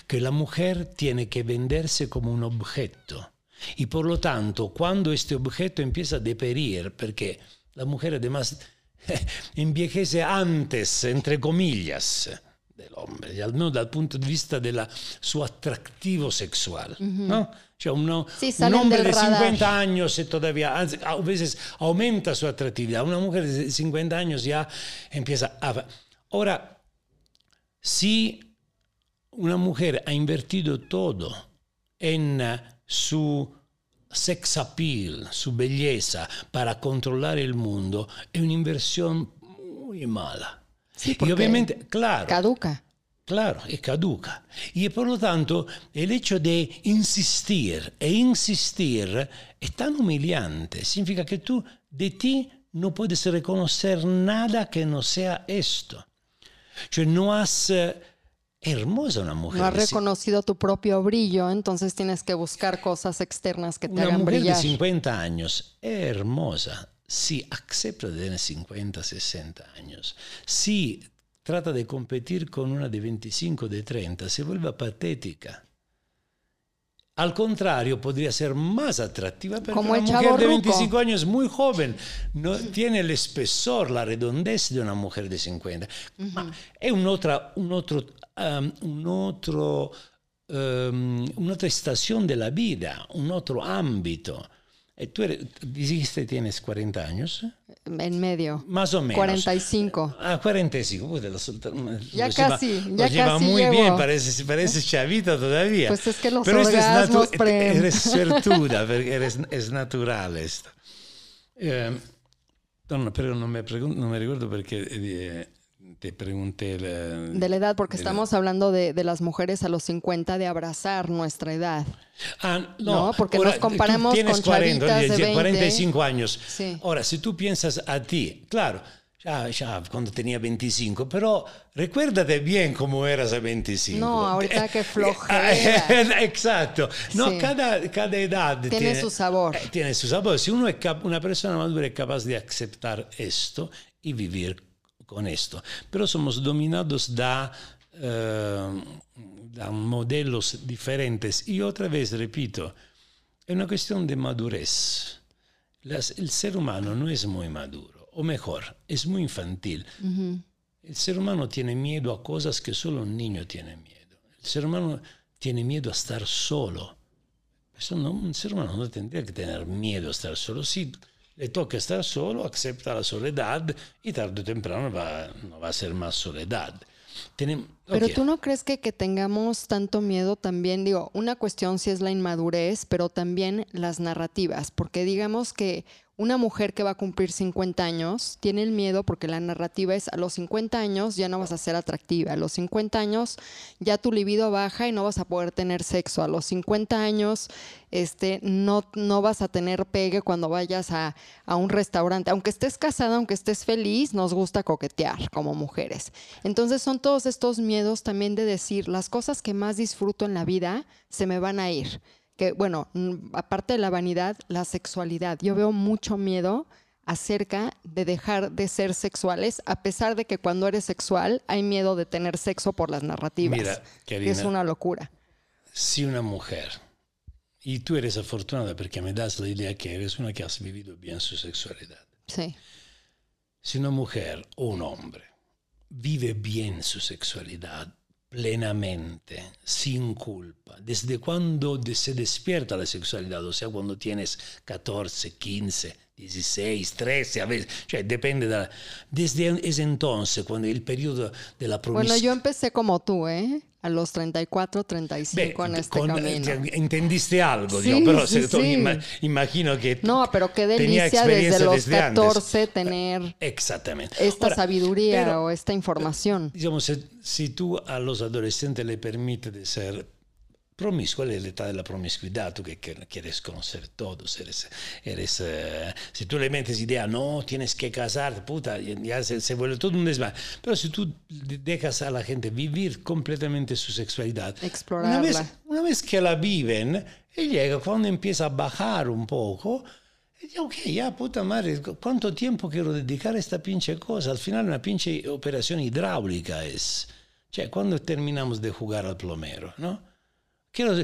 Speaker 3: que la mujer tiene que venderse como un objeto. Y por lo tanto, cuando este objeto empieza a deperir, porque la mujer además envejece antes, entre comillas, del hombre, almeno dal punto di vista del suo attrattivo sexual. ¿no? Cioè uno-
Speaker 5: Sí,
Speaker 3: un hombre de
Speaker 5: radar.
Speaker 3: 50 años todavía, anzi, a veces aumenta su atractividad. Una mujer de 50 años ya empieza a... Ahora, si una mujer ha invertido todo en su sex appeal, su belleza para controlar el mundo, es una inversión muy mala.
Speaker 5: Sí,
Speaker 3: y
Speaker 5: porque
Speaker 3: obviamente, claro,
Speaker 5: Caduca.
Speaker 3: Claro, es caduca. Y por lo tanto, el hecho de insistir e insistir es tan humillante. Significa que tú de ti no puedes reconocer nada que no sea esto. Cioè, no has... hermosa una mujer.
Speaker 5: No has reconocido tu propio brillo, entonces tienes que buscar cosas externas que te
Speaker 3: Una
Speaker 5: hagan
Speaker 3: mujer
Speaker 5: brillar.
Speaker 3: de 50 años es hermosa. Si acepta de tener 50, 60 años. Si trata de competir con una de 25, de 30, se vuelve patética. Al contrario, podría ser más atractiva porque
Speaker 5: Como
Speaker 3: una mujer de
Speaker 5: ruco.
Speaker 3: 25 años muy joven no tiene el espesor, la redondez de una mujer de 50. Ma è un'altra, un otro, um, un otro, um, un'altra estación de la vida, un otro ámbito. E tú eres, dijiste tienes 40 años,
Speaker 5: En medio.
Speaker 3: más o menos.
Speaker 5: 45.
Speaker 3: Ah, 45, puta, lo solta- lo
Speaker 5: Ya
Speaker 3: lleva-
Speaker 5: casi, ya
Speaker 3: lleva
Speaker 5: casi
Speaker 3: muy
Speaker 5: llego.
Speaker 3: bien, parece, parece chavita todavía.
Speaker 5: Pues es que los
Speaker 3: Pero
Speaker 5: orgasmos, Prem.
Speaker 3: eres suertuda, porque eres, es natural esto. Eh, no, no, pero no me, pregun- no me recuerdo porque eh, te pregunté... la-
Speaker 5: De la edad, porque
Speaker 3: de la-
Speaker 5: estamos hablando de, de las mujeres a los 50 de abrazar nuestra edad.
Speaker 3: Ah, no,
Speaker 5: No, porque
Speaker 3: ahora,
Speaker 5: nos comparamos
Speaker 3: tienes
Speaker 5: con
Speaker 3: 40,
Speaker 5: chavitas de 20.
Speaker 3: 45 años.
Speaker 5: Sí.
Speaker 3: Ahora, si tú piensas a ti, claro, ya, ya cuando tenía 25, pero recuérdate bien cómo eras a 25.
Speaker 5: No, ahorita qué
Speaker 3: Eh,
Speaker 5: flojera.
Speaker 3: Exacto. No,
Speaker 5: Sí.
Speaker 3: cada, cada edad
Speaker 5: Tiene su sabor.
Speaker 3: eh, tiene su sabor. Si uno es una persona madura es capaz de aceptar esto y vivir con esto. Pero somos dominados da, eh, da modelos diferentes. Y otra vez, repito, es una cuestión de madurez. Las- el ser humano no es muy maduro, o mejor, es muy infantil. El ser humano tiene miedo a cosas que solo un niño tiene miedo. El ser humano tiene miedo a estar solo. Eso no, un ser humano no tendría que tener miedo a estar solo. Si le toca estar solo, acepta la soledad y tarde o temprano va, no va a ser más soledad. Tenem-
Speaker 5: Pero tú no crees que, que tengamos tanto miedo también, digo, una cuestión sí es la inmadurez, pero también las narrativas, porque digamos que una mujer que va a cumplir 50 años tiene el miedo porque la narrativa es a los 50 años ya no vas a ser atractiva, a los 50 años ya tu libido baja y no vas a poder tener sexo, a los 50 años este, no, no vas a tener pegue cuando vayas a, a un restaurante, aunque estés casada, aunque estés feliz, nos gusta coquetear como mujeres. Entonces son todos estos miedos también de decir las cosas que más disfruto en la vida se me van a ir que, bueno, aparte de la vanidad, la sexualidad. Yo veo mucho miedo acerca de dejar de ser sexuales, a pesar de que cuando eres sexual hay miedo de tener sexo por las narrativas.
Speaker 3: Mira,
Speaker 5: que
Speaker 3: Karina,
Speaker 5: es una locura.
Speaker 3: si una mujer, y tú eres afortunada porque me das la idea que eres una que has vivido bien su sexualidad,
Speaker 5: Sí.
Speaker 3: si una mujer o un hombre vive bien su sexualidad plenamente, sin culpa, desde cuando de- se despierta la sexualidad, o sea, cuando tienes 14, 15, 16, 13, a veces, cioè depende da... Desde ese entonces, cuando el periodo de la
Speaker 5: Bueno,
Speaker 3: promiscuidad...
Speaker 5: yo empecé como tú, ¿eh? A los 34, 35 en este
Speaker 3: con-
Speaker 5: camino.
Speaker 3: te- entendiste algo,
Speaker 5: Sí,
Speaker 3: digo, pero
Speaker 5: sí, sí.
Speaker 3: ima- imagino que
Speaker 5: No, pero qué delicia desde los
Speaker 3: desde antes.
Speaker 5: 14 tener
Speaker 3: Exactamente.
Speaker 5: esta
Speaker 3: Ahora,
Speaker 5: sabiduría
Speaker 3: pero,
Speaker 5: o esta información.
Speaker 3: Digamos, si, si tú a los adolescentes le permites de ser promiscuos, ¿cuál es la edad de la promiscuidad? Tú que, que quieres conocer todos, eres, eres, eh, si tú le metes idea, no, tienes que casarte, puta, ya se, se vuelve todo un desván. Pero si tú de- dejas a la gente vivir completamente su sexualidad,
Speaker 5: Explorarla.
Speaker 3: Una vez, una vez que la viven, y llega cuando empieza a bajar un poco, ok, ya puta madre, ¿cuánto tiempo quiero dedicar a esta pinche cosa? Al final una pinche operación hidráulica es. Cioè, cuando terminamos de jugar al plomero, ¿no? Quiero,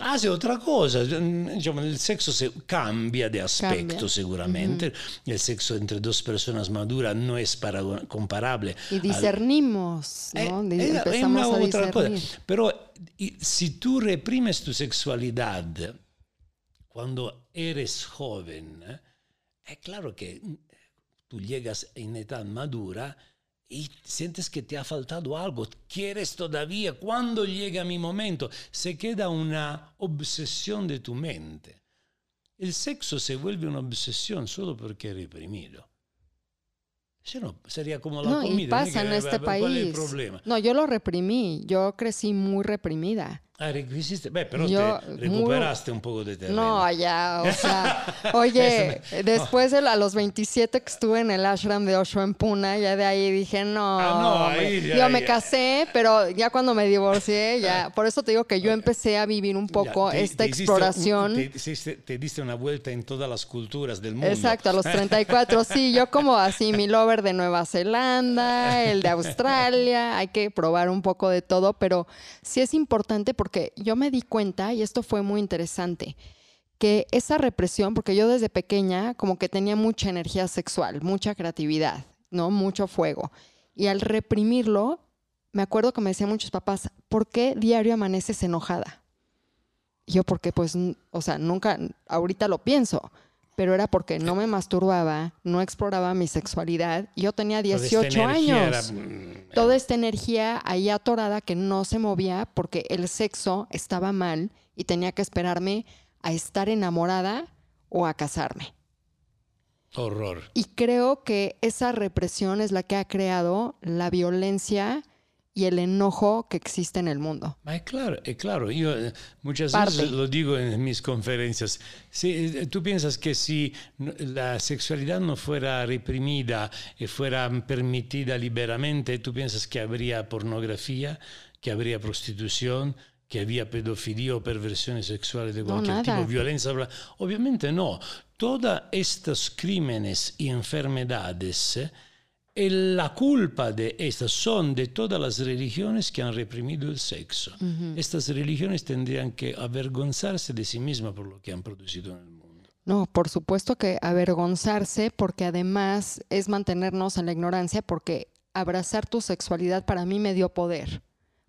Speaker 3: hace otra cosa, diciamo, el sexo se cambia de aspecto
Speaker 5: Cambia.
Speaker 3: seguramente, el sexo entre dos personas maduras no es para, comparable.
Speaker 5: Y
Speaker 3: al-
Speaker 5: discernimos, ¿no?
Speaker 3: eh,
Speaker 5: Di-
Speaker 3: es una- otra cosa. Pero y, si tú reprimes tu sexualidad cuando eres joven, eh, es claro que mm, tú llegas en edad madura y sientes que te ha faltado algo, quieres todavía, cuando llega mi momento, se queda una obsesión de tu mente. El sexo se vuelve una obsesión solo porque es reprimido. Si no, sería como la
Speaker 5: No, y
Speaker 3: comida.
Speaker 5: pasa en este
Speaker 3: ¿Cuál es el
Speaker 5: país.
Speaker 3: problema?
Speaker 5: No, yo lo reprimí. Yo crecí muy reprimida.
Speaker 3: Ah, requisiste. Beh, però
Speaker 5: Yo,
Speaker 3: te
Speaker 5: muy-
Speaker 3: recuperaste un poco de terreno.
Speaker 5: No, ya, o sea, oye, después de a los 27 que estuve en el ashram de Osho en Pune, ya de ahí dije, no,
Speaker 3: Ah, no,
Speaker 5: hombre.
Speaker 3: ahí ya-
Speaker 5: yo me
Speaker 3: ya.
Speaker 5: casé, pero ya cuando me divorcié, ya, por eso te digo que yo empecé a vivir un poco
Speaker 3: te-
Speaker 5: esta
Speaker 3: te hiciste un-
Speaker 5: exploración.
Speaker 3: te, te diste una vuelta en todas las culturas del mundo.
Speaker 5: Exacto, a los 34, sí, yo como así, mi lover de Nueva Zelanda, el de Australia, hay que probar un poco de todo, pero sí es importante porque yo me di cuenta, y esto fue muy interesante, que esa represión, porque yo desde pequeña como que tenía mucha energía sexual, mucha creatividad, ¿no? Mucho fuego. Y al reprimirlo, me acuerdo que me decían muchos papás, ¿por qué diario amaneces enojada? Y yo porque pues, o sea, nunca, ahorita lo pienso, pero era porque no me masturbaba, no exploraba mi sexualidad. Yo tenía
Speaker 3: Toda esta
Speaker 5: 18
Speaker 3: energía
Speaker 5: años.
Speaker 3: era, mm,
Speaker 5: Toda esta energía ahí atorada que no se movía porque el sexo estaba mal y tenía que esperarme a estar enamorada o a casarme.
Speaker 3: horror.
Speaker 5: Y creo que esa represión es la que ha creado la violencia y el enojo que existe en el mundo.
Speaker 3: È claro, è claro, io eh, muchas
Speaker 5: Parte.
Speaker 3: veces lo digo en mis conferencias, si eh, tú piensas que si no- la sexualidad no fuera reprimida y fuera permitida liberamente, tú piensas que habría pornografía, que habría prostitución, que había pedofilia o perversiones sexuales de
Speaker 5: No,
Speaker 3: cualquier
Speaker 5: nada.
Speaker 3: tipo, violencia. bla- Obviamente no. Todos estos crímenes y enfermedades la culpa de estas son de todas las religiones que han reprimido el sexo. Estas religiones tendrían que avergonzarse de sí mismas por lo que han producido en el mundo.
Speaker 5: No, por supuesto que avergonzarse porque además es mantenernos en la ignorancia porque abrazar tu sexualidad para mí me dio poder.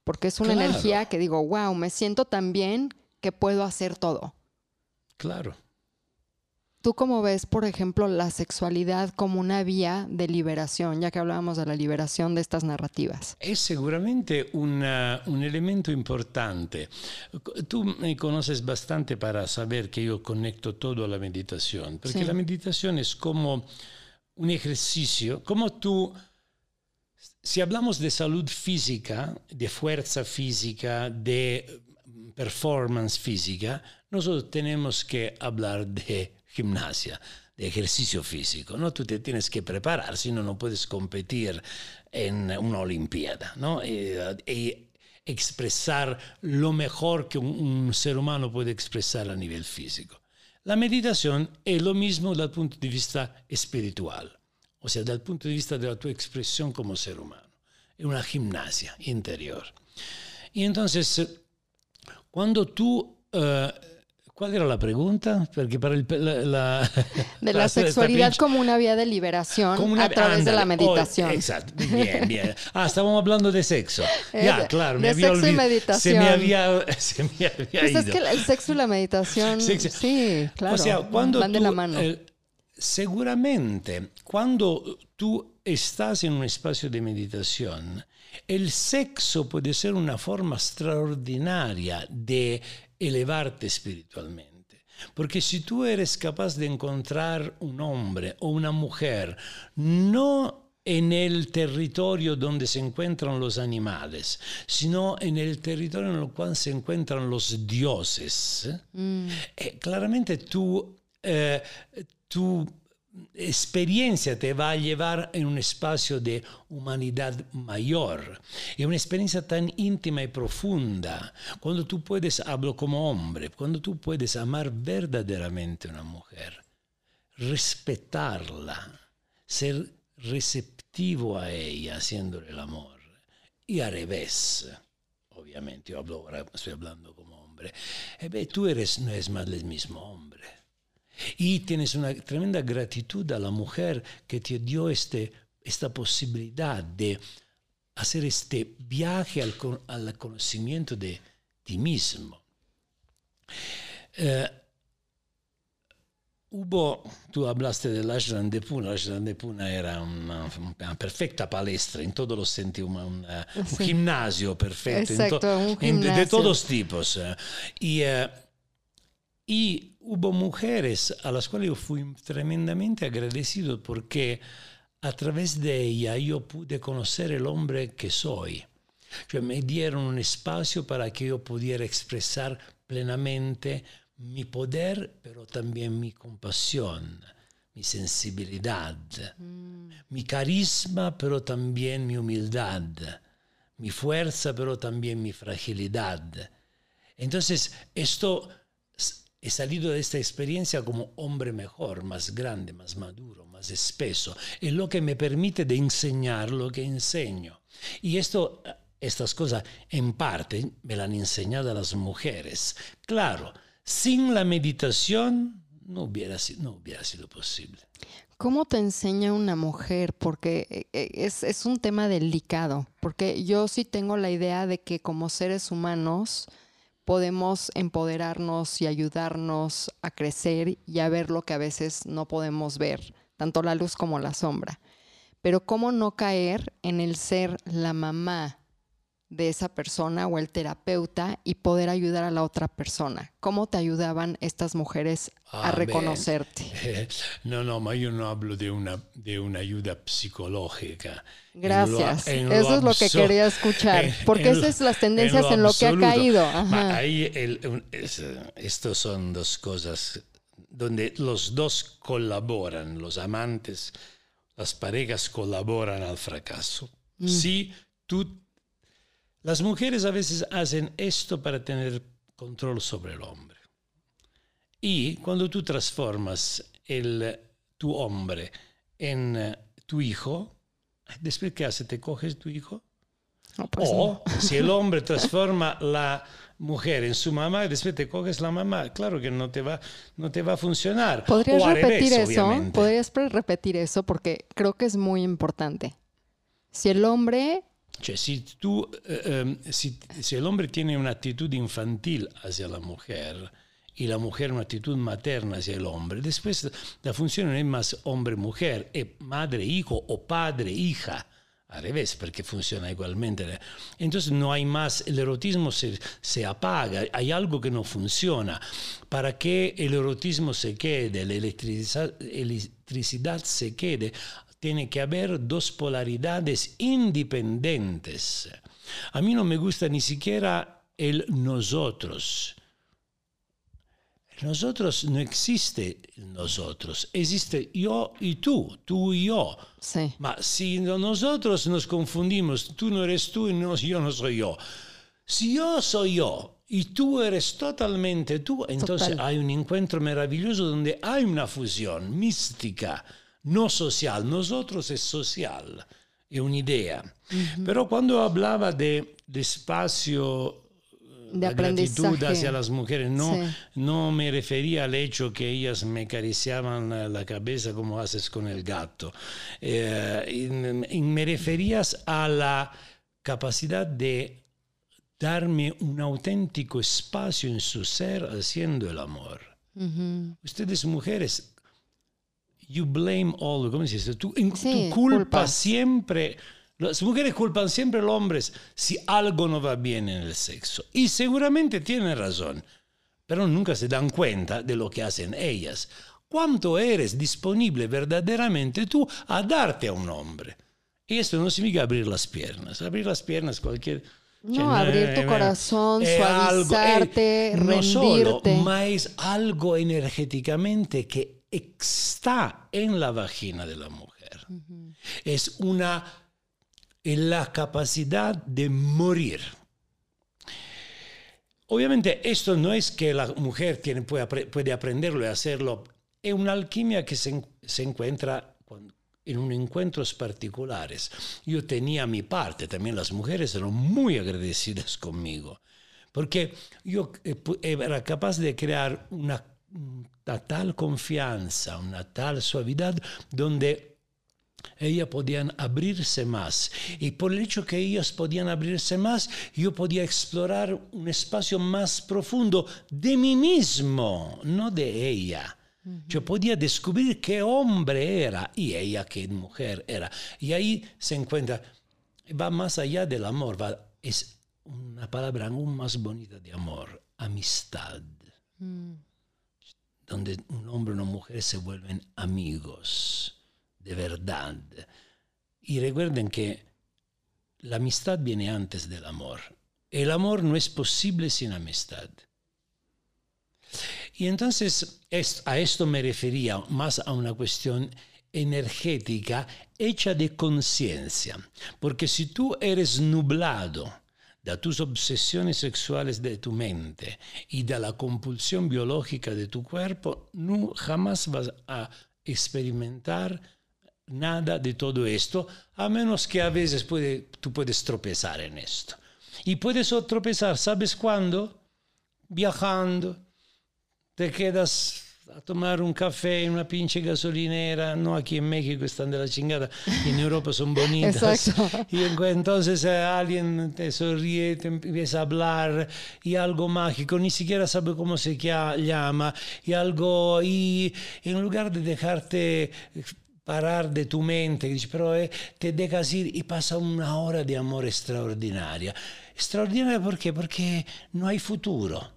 Speaker 5: Porque es una
Speaker 3: Claro.
Speaker 5: energía que digo, wow, me siento tan bien que puedo hacer todo.
Speaker 3: Claro.
Speaker 5: ¿Tú cómo ves, por ejemplo, la sexualidad como una vía de liberación, ya que hablábamos de la liberación de estas narrativas?
Speaker 3: Es seguramente una- un elemento importante. Tú me conoces bastante para saber que yo conecto todo a la meditación, porque
Speaker 5: Sí.
Speaker 3: la meditación es como un ejercicio, como tú, si hablamos de salud física, de fuerza física, de performance física, nosotros tenemos que hablar de gimnasia, de ejercicio físico, ¿no? Tú te tienes que preparar, si no, no puedes competir en una olimpiada, ¿no? Eh, y expresar lo mejor que un, ser humano puede expresar a nivel físico. La meditación es lo mismo desde el punto de vista espiritual, o sea, desde el punto de vista de la tu expresión como ser humano. Es una gimnasia interior. Y entonces, eh, cuando tú... eh, ¿Cuál era la pregunta? Porque para el, la, la-
Speaker 5: De la sexualidad
Speaker 3: pinche-
Speaker 5: como una vía de liberación
Speaker 3: una-
Speaker 5: a través de la meditación.
Speaker 3: oh, exacto, bien, bien. Ah, estábamos hablando de sexo.
Speaker 5: Eh,
Speaker 3: ya,
Speaker 5: de-
Speaker 3: claro,
Speaker 5: de
Speaker 3: me había
Speaker 5: sexo y
Speaker 3: olvidado. Se
Speaker 5: meditación.
Speaker 3: me había, se me había
Speaker 5: Pues es
Speaker 3: ido.
Speaker 5: que el sexo y la meditación,
Speaker 3: Sí,
Speaker 5: claro,
Speaker 3: O sea, cuando
Speaker 5: van de
Speaker 3: tú,
Speaker 5: la mano.
Speaker 3: eh, seguramente, cuando tú estás en un espacio de meditación, el sexo puede ser una forma extraordinaria de elevarte espiritualmente. Porque si tú eres capaz de encontrar un hombre o una mujer, no en el territorio donde se encuentran los animales, sino en el territorio en el cual se encuentran los dioses, eh, claramente tu, eh, tu experiencia te va a llevar en un espacio de humanidad mayor. Es una experiencia tan íntima y profunda. Cuando tú puedes, hablo como hombre, cuando tú puedes amar verdaderamente a una mujer, respetarla, ser receptivo a ella haciéndole el amor. Y al revés, obviamente, yo hablo ahora, estoy hablando como hombre. Eh, tú eres, no eres más el mismo hombre. Y tienes una tremenda gratitud a la mujer que te dio este, esta posibilidad de hacer este viaje al, al conocimiento de ti mismo. Eh, hubo, tú hablaste del Ashram de Puna, el Ashram de Puna era una, una perfecta palestra en todos los sentidos, una- una- un
Speaker 5: Sí.
Speaker 3: gimnasio perfecto, en to-
Speaker 5: Exacto, un
Speaker 3: en- de- de
Speaker 5: gimnasio.
Speaker 3: todos tipos. eh. Y, eh, y hubo mujeres a las cuales yo fui tremendamente agradecido porque a través de ella yo pude conocer el hombre que soy. Me dieron un espacio para que yo pudiera expresar plenamente mi poder, pero también mi compasión, mi sensibilidad, mi carisma, pero también mi humildad, mi fuerza, pero también mi fragilidad. Entonces, esto he salido de esta experiencia como hombre mejor, más grande, más maduro, más espeso. Es lo que me permite de enseñar lo que enseño. Y esto, estas cosas en parte me las han enseñado las mujeres. Claro, sin la meditación no hubiera, sido posible.
Speaker 5: ¿Cómo te enseña una mujer? Porque eh, eh, es un tema delicado, porque yo sí tengo la idea de que como seres humanos podemos empoderarnos y ayudarnos a crecer y a ver lo que a veces no podemos ver, tanto la luz como la sombra. Pero ¿cómo no caer en el ser la mamá de esa persona o el terapeuta y poder ayudar a la otra persona? ¿Cómo te ayudaban estas mujeres
Speaker 3: Ah,
Speaker 5: a
Speaker 3: beh,
Speaker 5: reconocerte?
Speaker 3: no, no, io non hablo di una, di un'aiuta psicologica.
Speaker 5: Gracias.
Speaker 3: En
Speaker 5: Eso es lo que quería escuchar, porque
Speaker 3: en
Speaker 5: esas son las tendencias en lo que ha caído.
Speaker 3: Ahí el- un- es, estos son dos cosas donde los dos colaboran, los amantes, las parejas colaboran al fracaso.
Speaker 5: Mm.
Speaker 3: Si tú, las mujeres a veces hacen esto para tener control sobre el hombre. Y cuando tú transformas el, tu hombre en eh, tu hijo, después qué hace, te coges tu hijo
Speaker 5: No, pues
Speaker 3: o
Speaker 5: no.
Speaker 3: si el hombre transforma la mujer en su mamá y después te coges la mamá, claro que no te va, no te va a funcionar.
Speaker 5: ¿Podrías
Speaker 3: O
Speaker 5: repetir
Speaker 3: revés,
Speaker 5: eso?
Speaker 3: obviamente.
Speaker 5: ¿Podrías repetir eso? Porque creo que es muy importante. Si el hombre,
Speaker 3: Cioè, si, tú, eh, ehm, si, si el hombre tiene una actitud infantil hacia la mujer y la mujer una actitud materna hacia el hombre. Después la función no es más hombre-mujer, es madre-hijo o padre-hija. Al revés, porque funciona igualmente. Entonces no hay más, el erotismo se, se, apaga, hay algo que no funciona. Para que el erotismo se quede, la electricidad, electricidad se quede, tiene que haber dos polaridades independientes. A mí no me gusta ni siquiera el nosotros. Nosotros no existe nosotros, existe yo y tú, tú y yo.
Speaker 5: Sí.
Speaker 3: Ma si nosotros nos confundimos, tú no eres tú y no, yo no soy yo. Si yo soy yo y tú eres totalmente tú, entonces
Speaker 5: Total.
Speaker 3: hay un encuentro maravilloso donde hay una fusión mística, no social. Nosotros es social, es una idea. Pero cuando hablaba de, de espacio
Speaker 5: De
Speaker 3: la gratitud hacia las mujeres. No,
Speaker 5: Sí.
Speaker 3: no me refería al hecho que ellas me acariciaban la, cabeza como haces con el gato. Eh, y- y me referías a la capacidad de darme un auténtico espacio en su ser haciendo el amor. Ustedes mujeres, you blame all, ¿cómo se dice? Tú,
Speaker 5: Sí,
Speaker 3: tú culpas
Speaker 5: culpas.
Speaker 3: siempre, las mujeres culpan siempre a los hombres si algo no va bien en el sexo. Y seguramente tienen razón, pero nunca se dan cuenta de lo que hacen ellas. ¿Cuánto eres disponible verdaderamente tú a darte a un hombre? Y esto no significa abrir las piernas. Abrir las piernas cualquier...
Speaker 5: No, abrir tu
Speaker 3: eh,
Speaker 5: corazón,
Speaker 3: eh, algo,
Speaker 5: suavizarte,
Speaker 3: eh, no solo,
Speaker 5: rendirte.
Speaker 3: ma es algo energéticamente que está en la vagina de la mujer. Es una la capacidad de morir. Obviamente esto no es que la mujer tiene, puede, puede aprenderlo y hacerlo, es una alquimia que se, se encuentra en unos encuentros particulares. Yo tenía mi parte, también las mujeres eran muy agradecidas conmigo, porque yo eh, era capaz de crear una, una tal confianza, una tal suavidad, donde ellas podían abrirse más. Y por el hecho que ellas podían abrirse más, yo podía explorar un espacio más profundo de mí mismo, no de ella. Yo podía descubrir qué hombre era y ella qué mujer era. Y ahí se encuentra, va más allá del amor, va, es una palabra aún más bonita de amor, amistad donde un hombre y una mujer se vuelven amigos de verdad. Y recuerden que la amistad viene antes del amor. El amor no es posible sin amistad. Y entonces es- a esto me refería más a una cuestión energética hecha de conciencia. Porque si tú eres nublado de tus obsesiones sexuales de tu mente y de la compulsión biológica de tu cuerpo, no, jamás vas a experimentar nada de todo esto, a menos que a veces tú puedes tropezar en esto. Y puedes tropezar, ¿sabes cuándo? Viajando, te quedas a tomar un café en una pinche gasolinera, no aquí en México están de la chingada, y en Europa son bonitas.
Speaker 5: Exacto.
Speaker 3: Y en- entonces eh, alguien te sonríe, te empieza a hablar y algo mágico, ni siquiera sabe cómo se llama, y algo, y en lugar de dejarte parar de tu mente, dici, pero eh, te dejas ir y pasa una hora de amor extraordinaria. Extraordinaria ¿por qué? Porque no hay futuro.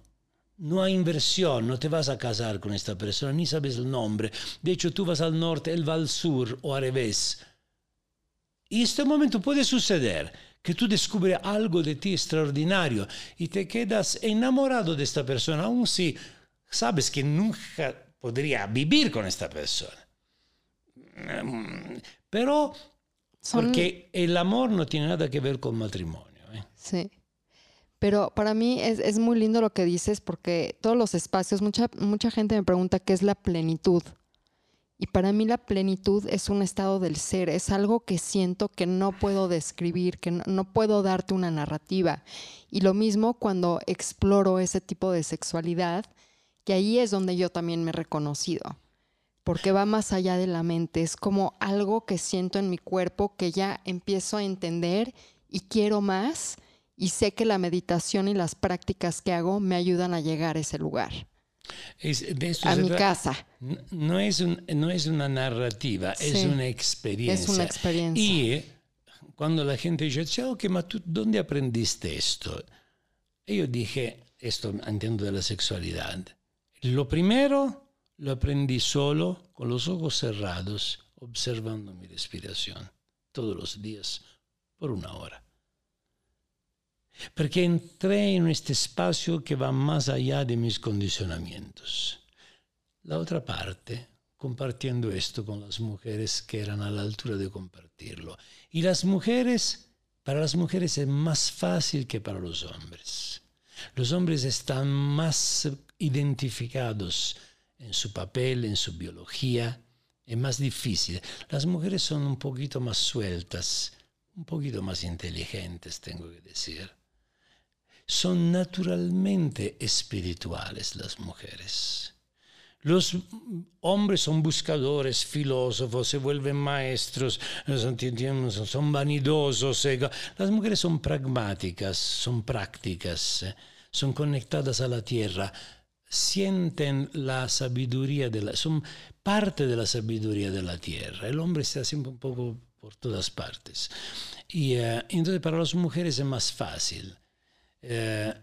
Speaker 3: No hay inversión, no te vas a casar con esta persona, ni sabes el nombre. De hecho, tú vas al norte, él va al sur o al revés. Y este momento puede suceder que tú descubres algo de ti extraordinario y te quedas enamorado de esta persona, aun si sabes que nunca podría vivir con esta persona. Pero porque el amor no tiene nada que ver con matrimonio. ¿eh?
Speaker 5: Sí. Pero para mí es, es muy lindo lo que dices porque todos los espacios, mucha, mucha gente me pregunta qué es la plenitud. Y para mí la plenitud es un estado del ser, es algo que siento que no puedo describir, que no, no puedo darte una narrativa. Y lo mismo cuando exploro ese tipo de sexualidad, que ahí es donde yo también me he reconocido, porque va más allá de la mente, es como algo que siento en mi cuerpo que ya empiezo a entender y quiero más y sé que la meditación y las prácticas que hago me ayudan a llegar a ese lugar.
Speaker 3: Es- de esto
Speaker 5: a mi casa.
Speaker 3: N- No es, un- no es una narrativa, es
Speaker 5: Sí.
Speaker 3: una experiencia.
Speaker 5: Es una experiencia.
Speaker 3: Y cuando la gente dice, "Ciao, ok, ma tú dónde aprendiste esto? E io dije, esto entiendo de la sexualidad. Lo primero lo aprendí solo, con los ojos cerrados, observando mi respiración, todos los días, por una hora. Porque entré en este espacio que va más allá de mis condicionamientos. La otra parte, compartiendo esto con las mujeres que eran a la altura de compartirlo. Y las mujeres, para las mujeres es más fácil que para los hombres. Los hombres están más identificados en su papel, en su biología, es más difícil. Las mujeres son un poquito más sueltas, un poquito más inteligentes, tengo que decir. Son naturalmente espirituales las mujeres. Los hombres son buscadores, filósofos, se vuelven maestros, son, vanidosos. Las mujeres son pragmáticas, son prácticas, son conectadas a la tierra, sienten la sabiduría, de la, son parte de la sabiduría de la tierra. El hombre está siempre un poco por todas partes. Y eh, entonces para las mujeres es más fácil. Eh,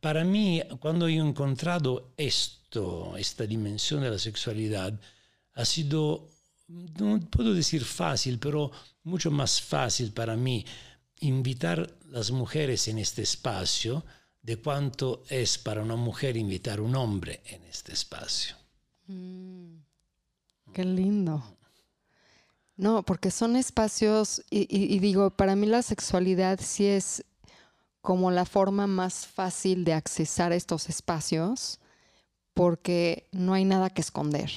Speaker 3: para mí, cuando he encontrado esto, esta dimensión de la sexualidad, ha sido, no puedo decir fácil, pero mucho más fácil para mí invitar las mujeres en este espacio de cuánto es para una mujer invitar un hombre en este espacio.
Speaker 5: Mm, qué lindo. No, porque son espacios, y, y- y digo, para mí la sexualidad sí es como la forma más fácil de accesar estos espacios, porque no hay nada que esconder.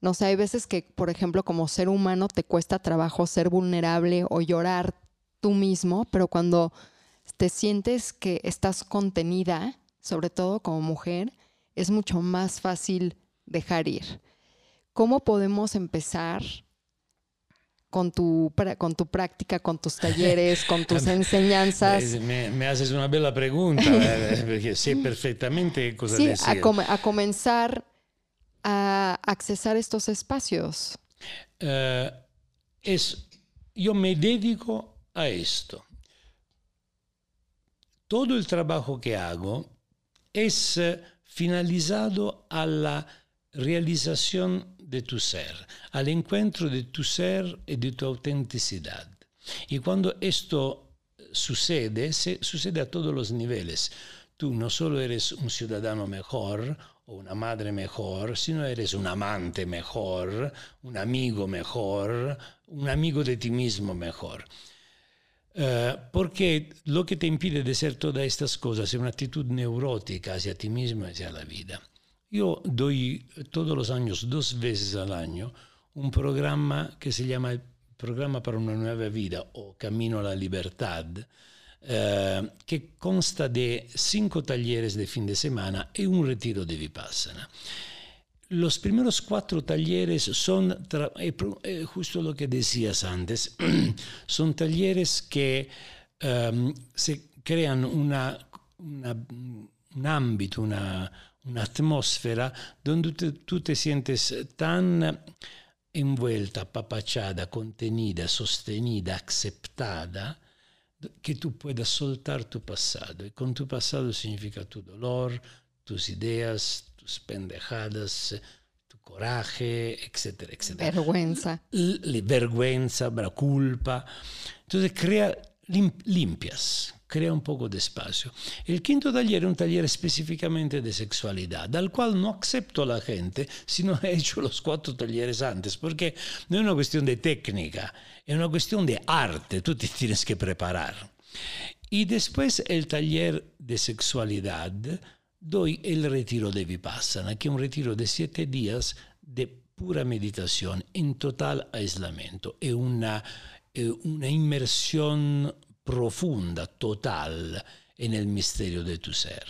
Speaker 5: No sé, hay veces que, por ejemplo, como ser humano te cuesta trabajo ser vulnerable o llorar tú mismo, pero cuando te sientes que estás contenida, sobre todo como mujer, es mucho más fácil dejar ir. ¿Cómo podemos empezar con tu, con tu práctica, con tus talleres, con tus enseñanzas?
Speaker 3: Me, me haces una bella pregunta, porque sé perfectamente cosa
Speaker 5: Sí,
Speaker 3: decir.
Speaker 5: a, come- a comenzar a accesar estos espacios.
Speaker 3: Eh, es, yo me dedico a esto. Todo el trabajo que hago es eh, finalizado a la realización de tu ser, al encuentro de tu ser y de tu autenticidad. Y cuando esto sucede, sucede a todos los niveles. Tú no solo eres un ciudadano mejor o una madre mejor, sino eres un amante mejor, un amigo mejor, un amigo de ti mismo mejor. Eh, porque lo que te impide de ser todas estas cosas es una actitud neurótica hacia ti mismo y hacia la vida. Yo doy todos los años, dos veces al año, un programa que se llama el Programa para una Nueva Vida o Camino a la Libertad, eh, que consta de cinco talleres de fin de semana y un retiro de Vipassana. Los primeros cuatro talleres son eh, eh, justo lo que decías antes, son talleres que em, se crean una, una- un ámbito, una, una atmósfera donde tú te sientes tan envuelta, apapachada, contenida, sostenida, aceptada, que tú puedas soltar tu pasado. Y con tu pasado significa tu dolor, tus ideas, tus pendejadas, tu coraje, etcétera, etcétera.
Speaker 5: Vergüenza.
Speaker 3: L- vergüenza, la culpa. Entonces crea, lim- limpias, crea un poco de espacio. El quinto taller es un taller específicamente de sexualidad, al cual no acepto la gente si no he hecho los cuatro talleres antes, porque no es una cuestión de técnica, es una cuestión de arte, tú te tienes que preparar. Y después el taller de sexualidad, doy el retiro de Vipassana, que es un retiro de siete días de pura meditación en total aislamiento. Es una, una inmersión profunda, total, en el misterio de tu ser.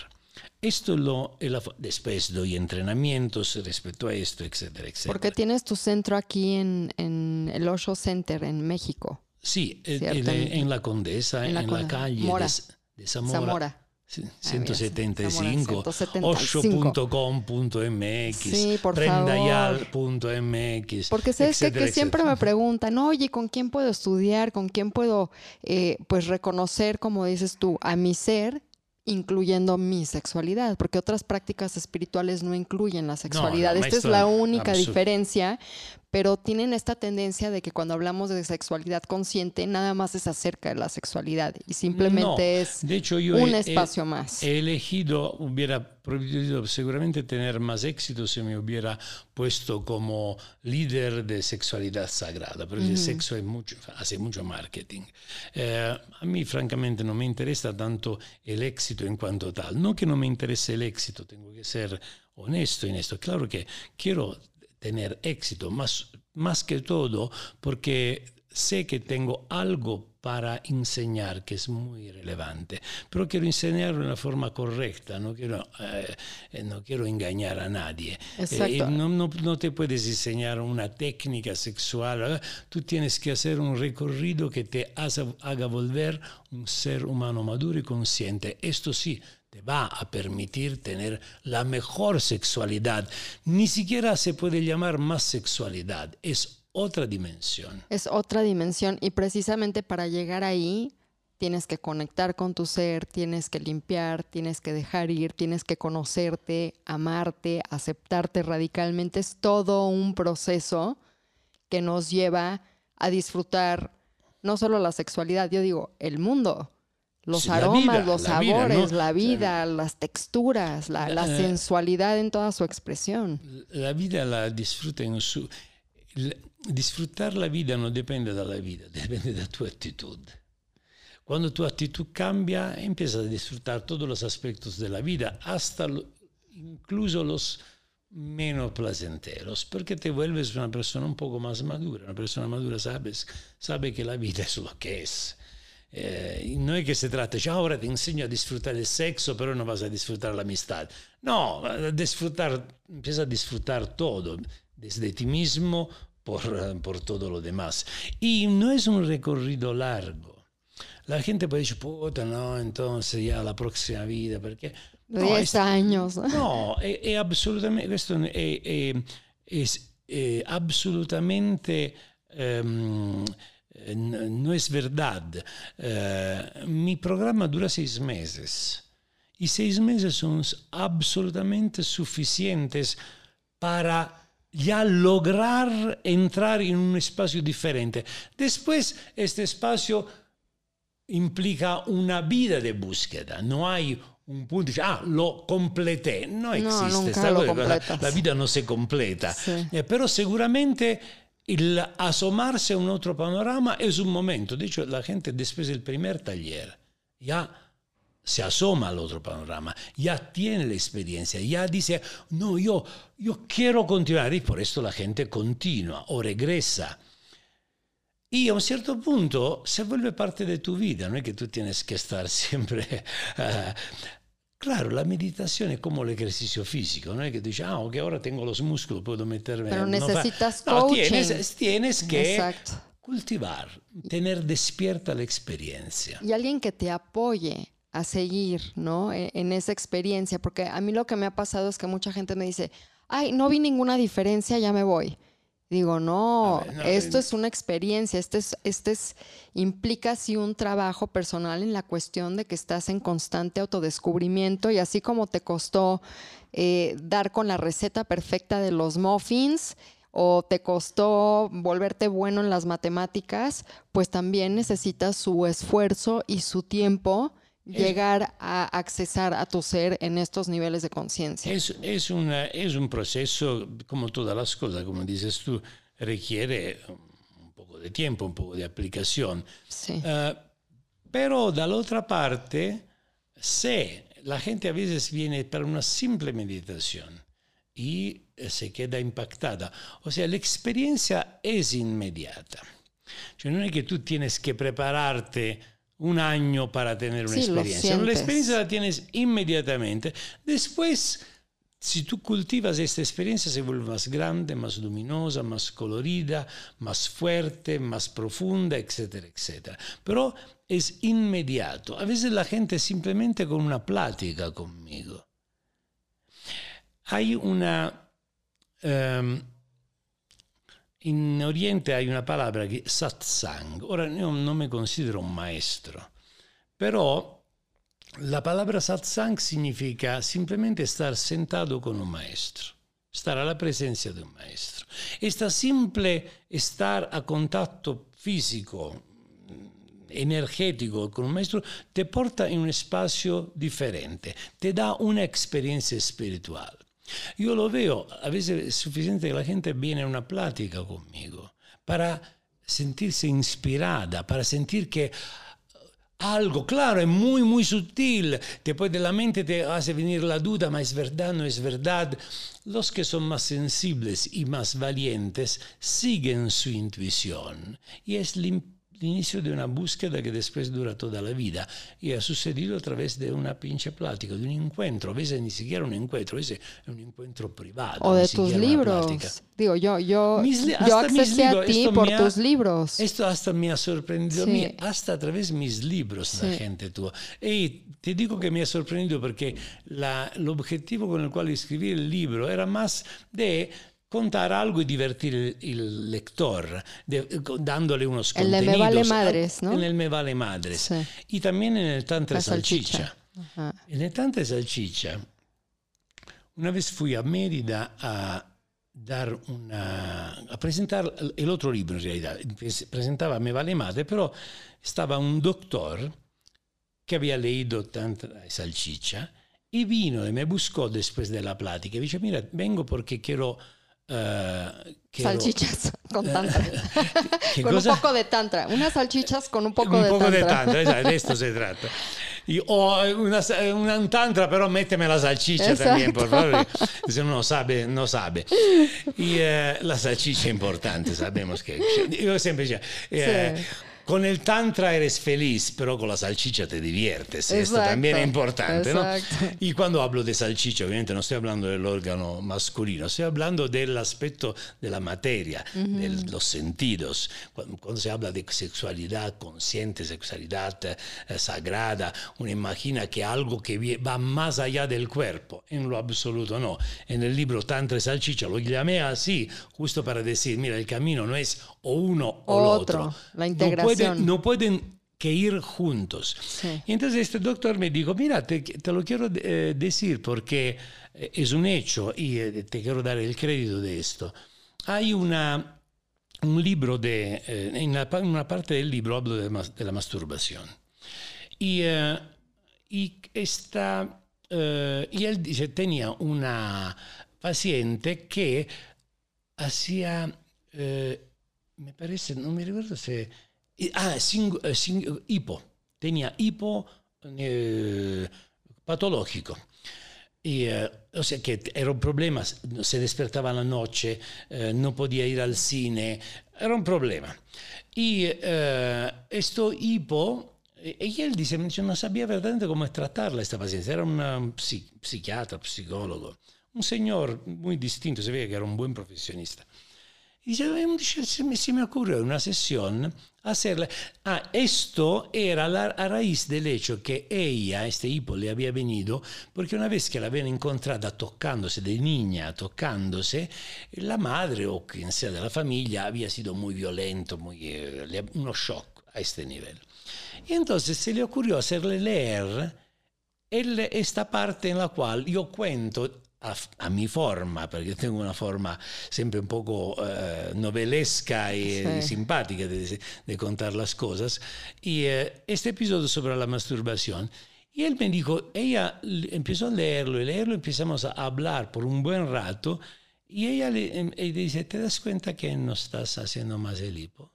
Speaker 3: Esto lo, después doy entrenamientos respecto a esto, etcétera, etcétera.
Speaker 5: Porque tienes tu centro aquí en, en el Osho Center en México,
Speaker 3: Sí, en,
Speaker 5: en-
Speaker 3: la Condesa,
Speaker 5: en
Speaker 3: en
Speaker 5: la
Speaker 3: la, calle
Speaker 5: Mora.
Speaker 3: de, de Zamora.
Speaker 5: Zamora.
Speaker 3: Sì,
Speaker 5: Ah, mira,
Speaker 3: 175,
Speaker 5: siamo al 175.
Speaker 3: osho.com.mx,
Speaker 5: Sí, por
Speaker 3: prendayal.mx.
Speaker 5: Porque sabes
Speaker 3: etcétera,
Speaker 5: que siempre me preguntan, oye, ¿con quién puedo estudiar? ¿Con quién puedo, eh, pues, reconocer, como dices tú, a mi ser, incluyendo mi sexualidad? Porque otras prácticas espirituales no incluyen la sexualidad.
Speaker 3: no,
Speaker 5: Esta es la única diferencia, pero tienen esta tendencia de que cuando hablamos de sexualidad consciente, nada más es acerca de la sexualidad y simplemente
Speaker 3: No,
Speaker 5: es
Speaker 3: de hecho, yo
Speaker 5: un
Speaker 3: he-
Speaker 5: espacio
Speaker 3: he-
Speaker 5: más.
Speaker 3: He elegido, hubiera podido seguramente tener más éxito si me hubiera puesto como líder de sexualidad sagrada, porque el sexo es mucho, hace mucho marketing. Eh, a mí, francamente, no me interesa tanto el éxito en cuanto tal. No que no me interese el éxito, tengo que ser honesto en esto. Claro que quiero tener éxito, más, más que todo porque sé que tengo algo para enseñar que es muy relevante, pero quiero enseñarlo de una forma correcta, no quiero, eh, no quiero engañar a nadie.
Speaker 5: Exacto.
Speaker 3: Eh, no, no- no te puedes enseñar una técnica sexual, tú tienes que hacer un recorrido que te haga volver un ser humano maduro y consciente. Esto sí, te va a permitir tener la mejor sexualidad. Ni siquiera se puede llamar más sexualidad, es otra dimensión.
Speaker 5: Es otra dimensión y precisamente para llegar ahí tienes que conectar con tu ser, tienes que limpiar, tienes que dejar ir, tienes que conocerte, amarte, aceptarte radicalmente. Es todo un proceso que nos lleva a disfrutar no solo la sexualidad, yo digo, el mundo. Los
Speaker 3: Sí, la
Speaker 5: aromas,
Speaker 3: vida,
Speaker 5: los
Speaker 3: la vida,
Speaker 5: sabores,
Speaker 3: ¿no?
Speaker 5: la vida, las texturas, la, la
Speaker 3: Eh,
Speaker 5: sensualidad en toda su expresión.
Speaker 3: La vida la disfruta en su... disfrutar la vida no depende dalla vita, dipende da tua actitud. Cuando tu actitud cambia, empiezas a disfrutar todos los aspectos de la vida, hasta lo- incluso los menos placenteros, porque te vuelves una persona un poco más madura. Una persona madura sabes, sabe que la vida es lo que es. Eh, y no es que se trata, "Ya, ahora te enseño a disfrutar el sexo, pero no vas a disfrutar la amistad. No, a disfrutar, empieza a disfrutar todo, desde ti mismo por, eh, por todo lo demás. Y no es un recorrido largo. La gente puede decir, puta, no, entonces ya la próxima vida, perché... No,
Speaker 5: Diez
Speaker 3: es-
Speaker 5: años.
Speaker 3: No, è, è assolutamente, questo è, è- è- è assolutamente, eh, n- no es verdad. Eh, mi programa dura seis meses. Y seis meses son absolutamente suficientes para ya lograr entrar en un espacio diferente. Después, este espacio implica una vida de búsqueda. No hay un punto, ah, lo completé. No existe. esta cosa, la, vida no se completa.
Speaker 5: Sí.
Speaker 3: Eh, pero seguramente el asomarse a un otro panorama es un momento. De hecho, la gente después del primer taller ya se asoma al otro panorama, ya tiene la experiencia, ya dice, no, yo, yo quiero continuar y por esto la gente continúa o regresa. Y a un cierto punto se vuelve parte de tu vida, no es que tú tienes que estar siempre... ah, claro, la meditación es como el ejercicio físico, no es que dices, ah, ok, ahora tengo los músculos, puedo meterme...
Speaker 5: Pero
Speaker 3: no
Speaker 5: necesitas
Speaker 3: No,
Speaker 5: coaching.
Speaker 3: tienes, tienes que
Speaker 5: Exacto.
Speaker 3: cultivar, tener despierta la experiencia.
Speaker 5: y alguien que te apoye a seguir, ¿no? E- En, esa experiencia, porque a mí lo que me ha pasado es que mucha gente me dice, ay, no vi ninguna diferencia, ya me voy. Digo, no,
Speaker 3: A ver, no,
Speaker 5: esto es una experiencia, este es, este es, implica sí un trabajo personal en la cuestión de que estás en constante autodescubrimiento y así como te costó eh, dar con la receta perfecta de los muffins, o te costó volverte bueno en las matemáticas, pues también necesitas su esfuerzo y su tiempo llegar a accesar a tu ser en estos niveles de conciencia.
Speaker 3: Es, es, una- es un proceso, como todas las cosas, como dices tú, requiere un poco de tiempo, un poco de aplicación.
Speaker 5: Sí.
Speaker 3: Eh, pero de la otra parte, sé, la gente a veces viene para una simple meditación y eh, se queda impactada. O sea, la experiencia es inmediata. Cioè, non è che tu tienes que prepararte un año para tener una
Speaker 5: Sí,
Speaker 3: experiencia. La experiencia la tienes inmediatamente. Después si tú cultivas esta experiencia se vuelve más grande, más luminosa, más colorida, más fuerte, más profunda, etcétera, etcétera. Pero es inmediato. A veces la gente simplemente con una plática conmigo. Hay una... Um, in Oriente hay una palabra che satsang. Ora io non mi considero un maestro, però la palabra satsang significa simplemente estar sentado con un maestro, estar a la presencia de un maestro. Esta simple estar a contacto físico, energético con un maestro, te porta in un espacio diferente, te da una experiencia espiritual. Yo lo veo, a veces es suficiente que la gente viene a una plática conmigo para sentirse inspirada, para sentir que algo, claro, es muy, muy sutil. Después de la mente te hace venir la duda, ¿ma es verdad, no es verdad? Los que son más sensibles y más valientes siguen su intuición y es l'inicio di una búsqueda que después dura toda la vida y ha sucedido a través de una pinche plática, de un encuentro, a veces ni siquiera un encuentro, a veces es un encuentro privado.
Speaker 5: O de tus libros. Digo, yo, yo, yo accesé a ti por tus libros.
Speaker 3: Esto hasta me ha sorprendido sí. a mí, hasta a través de mis libros, sí. la gente tuya. Y te digo que me ha sorprendido porque el objetivo con el cual escribí el libro era más de contar algo y divertir el, el lector, de, dándole unos
Speaker 5: el
Speaker 3: contenidos.
Speaker 5: En el Me Vale Madres, ¿no?
Speaker 3: En el Me Vale Madres. Sí. Y también en el Tantra Salchicha. salchicha. En el Tantra Salchicha, una vez fui a Mérida a dar una, a presentar el otro libro en realidad. Presentaba Me Vale Madre, pero estaba un doctor que había leído Tantra Salchicha y vino y me buscó después de la plática y dice, mira, vengo porque quiero
Speaker 5: Uh, salchichas con tantra. con cosa? un poco de tantra. Unas salchichas con un poco
Speaker 3: un
Speaker 5: de
Speaker 3: poco
Speaker 5: tantra.
Speaker 3: de tantra, esatto, de esto se trata. Y, o una, una, tantra, pero méteme la salchicha Exacto. también, por favor. Si no sabe, no sabe. Y uh, la salchicha es importante, sabemos que. Yo siempre digo, eh, sí. Con el tantra eres feliz, pero con la salchicha te diviertes. Exacto, Esto también es importante, ¿no? Y cuando hablo de salchicha, obviamente no estoy hablando del órgano masculino, estoy hablando del aspecto de la materia, uh -huh. de los sentidos. Cuando, cuando, se habla de sexualidad consciente, sexualidad eh, sagrada, uno imagina que algo que va más allá del cuerpo. En lo absoluto no. En el libro Tantra y Salchicha lo llamé así, justo para decir, mira, el camino no es o uno o,
Speaker 5: o
Speaker 3: otro.
Speaker 5: otro. La integración.
Speaker 3: No pueden, no pueden que ir juntos.
Speaker 5: Sí.
Speaker 3: Y entonces este doctor me dijo, mira, te, te lo quiero eh, decir porque es un hecho y eh, te quiero dar el crédito de esto. Hay una, un libro de, eh, en, la, en, una parte del libro hablo de, de la masturbación. Y, y, esta, y él dice, tenía una paciente que hacía, me parece, no me recuerdo se Ah, sing, sing, hipo. Tenía hipo eh, patológico. Y, eh, o sea que era un problema, se despertaba la noche, eh, no podía ir al cine, era un problema. Y esto hipo, y él dice, no sabía verdaderamente cómo tratarla esta paciente, era un psi, psiquiatra, psicólogo, un señor muy distinto, se ve que era un buen profesionista. Y se me, se me ocurrió una sesión hacerla. Ah, esto era la, a raíz del hecho que ella, este hipo, le había venido porque una vez que la habían encontrada tocándose de niña, tocándose, la madre o quien sea de la familia había sido muy violento, muy, eh, uno shock a este nivel. Y entonces se le ocurrió hacerle leer el, esta parte en la cual yo cuento a, a, mi forma, perché tengo una forma sempre un poco eh, novelesca y sí. simpática de, de, contar las cosas. Y eh, este episodio sobre la masturbación, y él me dijo, ella empezó a leerlo y leerlo, empezamos a hablar por un buen rato, y ella le, em, le dice, ¿te das cuenta que no estás haciendo más el hipo?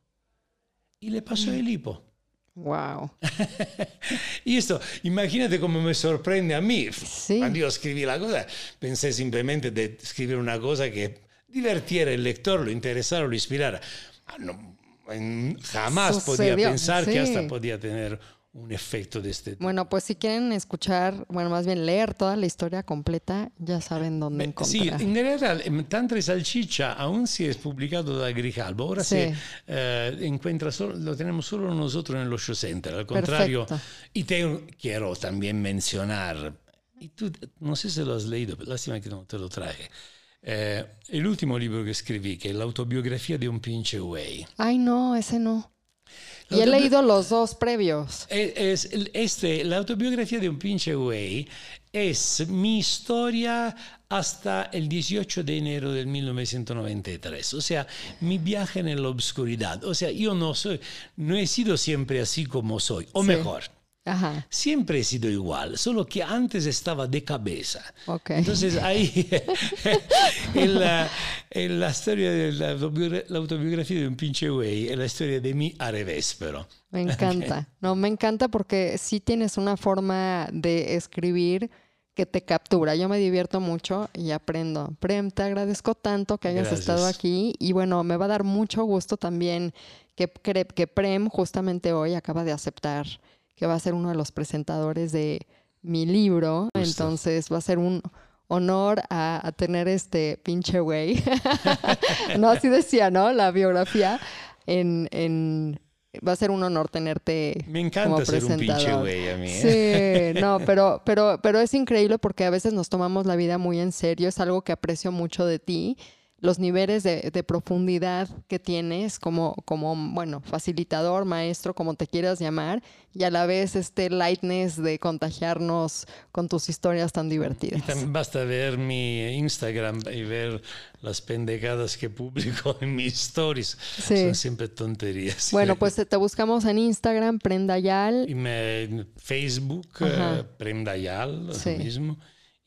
Speaker 3: Y le pasó mm. el hipo.
Speaker 5: Wow.
Speaker 3: y esto, imagínate cómo me sorprende a mí.
Speaker 5: Sí.
Speaker 3: Cuando yo escribí la cosa, pensé simplemente de escribir una cosa que divirtiera el lector, lo interesara, lo inspirara. Ah, no, jamás
Speaker 5: Sucedió,
Speaker 3: podía pensar
Speaker 5: sí.
Speaker 3: que hasta podía tener un efecto de este tipo.
Speaker 5: Bueno, pues si quieren escuchar, bueno, más bien leer toda la historia completa, ya saben dónde
Speaker 3: Beh, sì,
Speaker 5: encontrar.
Speaker 3: in realtà Tantra e Salchicha aún si es publicado da Grijalbo, ahora
Speaker 5: Sí.
Speaker 3: se eh, encuentra solo, lo tenemos solo nosotros en el Show Center. Al contrario,
Speaker 5: Perfecto.
Speaker 3: y te quiero también mencionar, y tú no sé se lo has leído, lástima que no te lo traje. Eh, el último libro que escribí, que es la autobiografía de un pinche güey.
Speaker 5: Ay, no, ese no. Y he leído los dos previos.
Speaker 3: Es, es- este, la autobiografía de un pinche güey es mi historia hasta el 18 de enero del 1993. O sea, mi viaje en la obscuridad. O sea, yo no soy, no he sido siempre así como soy. O
Speaker 5: Sí.
Speaker 3: mejor,
Speaker 5: Ajá,
Speaker 3: siempre he sido igual, solo que antes estaba de cabeza. Entonces ahí, en la, en la historia de la, autobiogra- la autobiografía de un pinche güey, es la historia de mí al revés, pero.
Speaker 5: Me encanta. No, me encanta porque sí tienes una forma de escribir que te captura. Yo me divierto mucho y aprendo. Prem, te agradezco tanto que hayas
Speaker 3: Gracias.
Speaker 5: estado aquí y bueno, me va a dar mucho gusto también que, que Prem justamente hoy acaba de aceptar que va a ser uno de los presentadores de mi libro.
Speaker 3: Justo.
Speaker 5: Entonces va a ser un honor a, a tener este pinche güey. no, así decía, ¿no? La biografía en... en Va a ser un honor tenerte
Speaker 3: Me encanta
Speaker 5: como
Speaker 3: ser un pinche güey a mí. ¿eh?
Speaker 5: Sí, no, pero, pero, pero es increíble porque a veces nos tomamos la vida muy en serio. Es algo que aprecio mucho de ti. Los niveles de, de profundidad que tienes como, como, bueno, facilitador, maestro, como te quieras llamar, y a la vez este lightness de contagiarnos con tus historias tan
Speaker 3: Y
Speaker 5: divertidas.
Speaker 3: también basta ver mi Instagram y ver las pendejadas que publico en mis stories.
Speaker 5: Sí.
Speaker 3: Son siempre tonterías.
Speaker 5: Bueno, pues te buscamos en Instagram, Prendayal.
Speaker 3: Y me, en Facebook,
Speaker 5: Ajá.
Speaker 3: eh, Prem Dayal, lo
Speaker 5: Sí.
Speaker 3: mismo.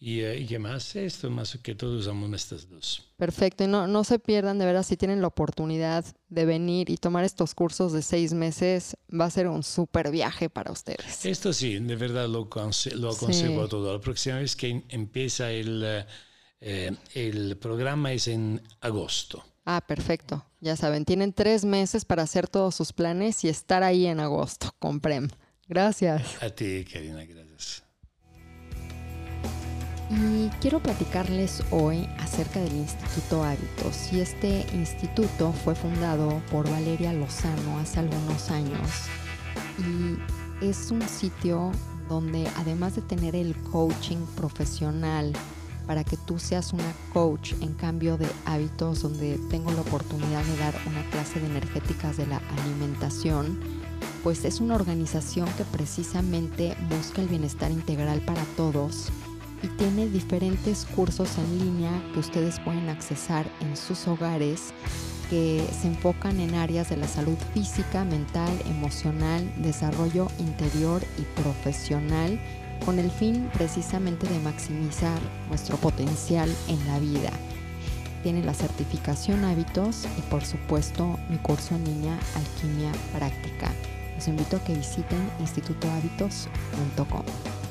Speaker 3: Y, eh, ¿y qué más? Esto, más que todo usamos estas dos.
Speaker 5: Perfecto, y no, no se pierdan de veras si tienen la oportunidad de venir y tomar estos cursos de seis meses, va a ser un súper viaje para ustedes.
Speaker 3: Esto sí, de verdad lo, lo aconsejo
Speaker 5: Sí.
Speaker 3: a todo. La próxima vez que em- empieza el, eh, el programa es en agosto.
Speaker 5: Ah, perfecto. Ya saben, tienen tres meses para hacer todos sus planes y estar ahí en agosto con Prem. Gracias.
Speaker 3: A ti, Karina, gracias.
Speaker 5: Y quiero platicarles hoy acerca del Instituto Hábitos. Y este instituto fue fundado por Valeria Lozano hace algunos años. Y es un sitio donde además de tener el coaching profesional para que tú seas una coach en cambio de hábitos, donde tengo la oportunidad de dar una clase de energéticas de la alimentación, pues es una organización que precisamente busca el bienestar integral para todos y tiene diferentes cursos en línea que ustedes pueden accesar en sus hogares que se enfocan en áreas de la salud física, mental, emocional, desarrollo interior y profesional con el fin precisamente de maximizar nuestro potencial en la vida. Tiene la certificación hábitos y por supuesto mi curso en línea Alquimia Práctica. Los invito a que visiten institutohábitos.com.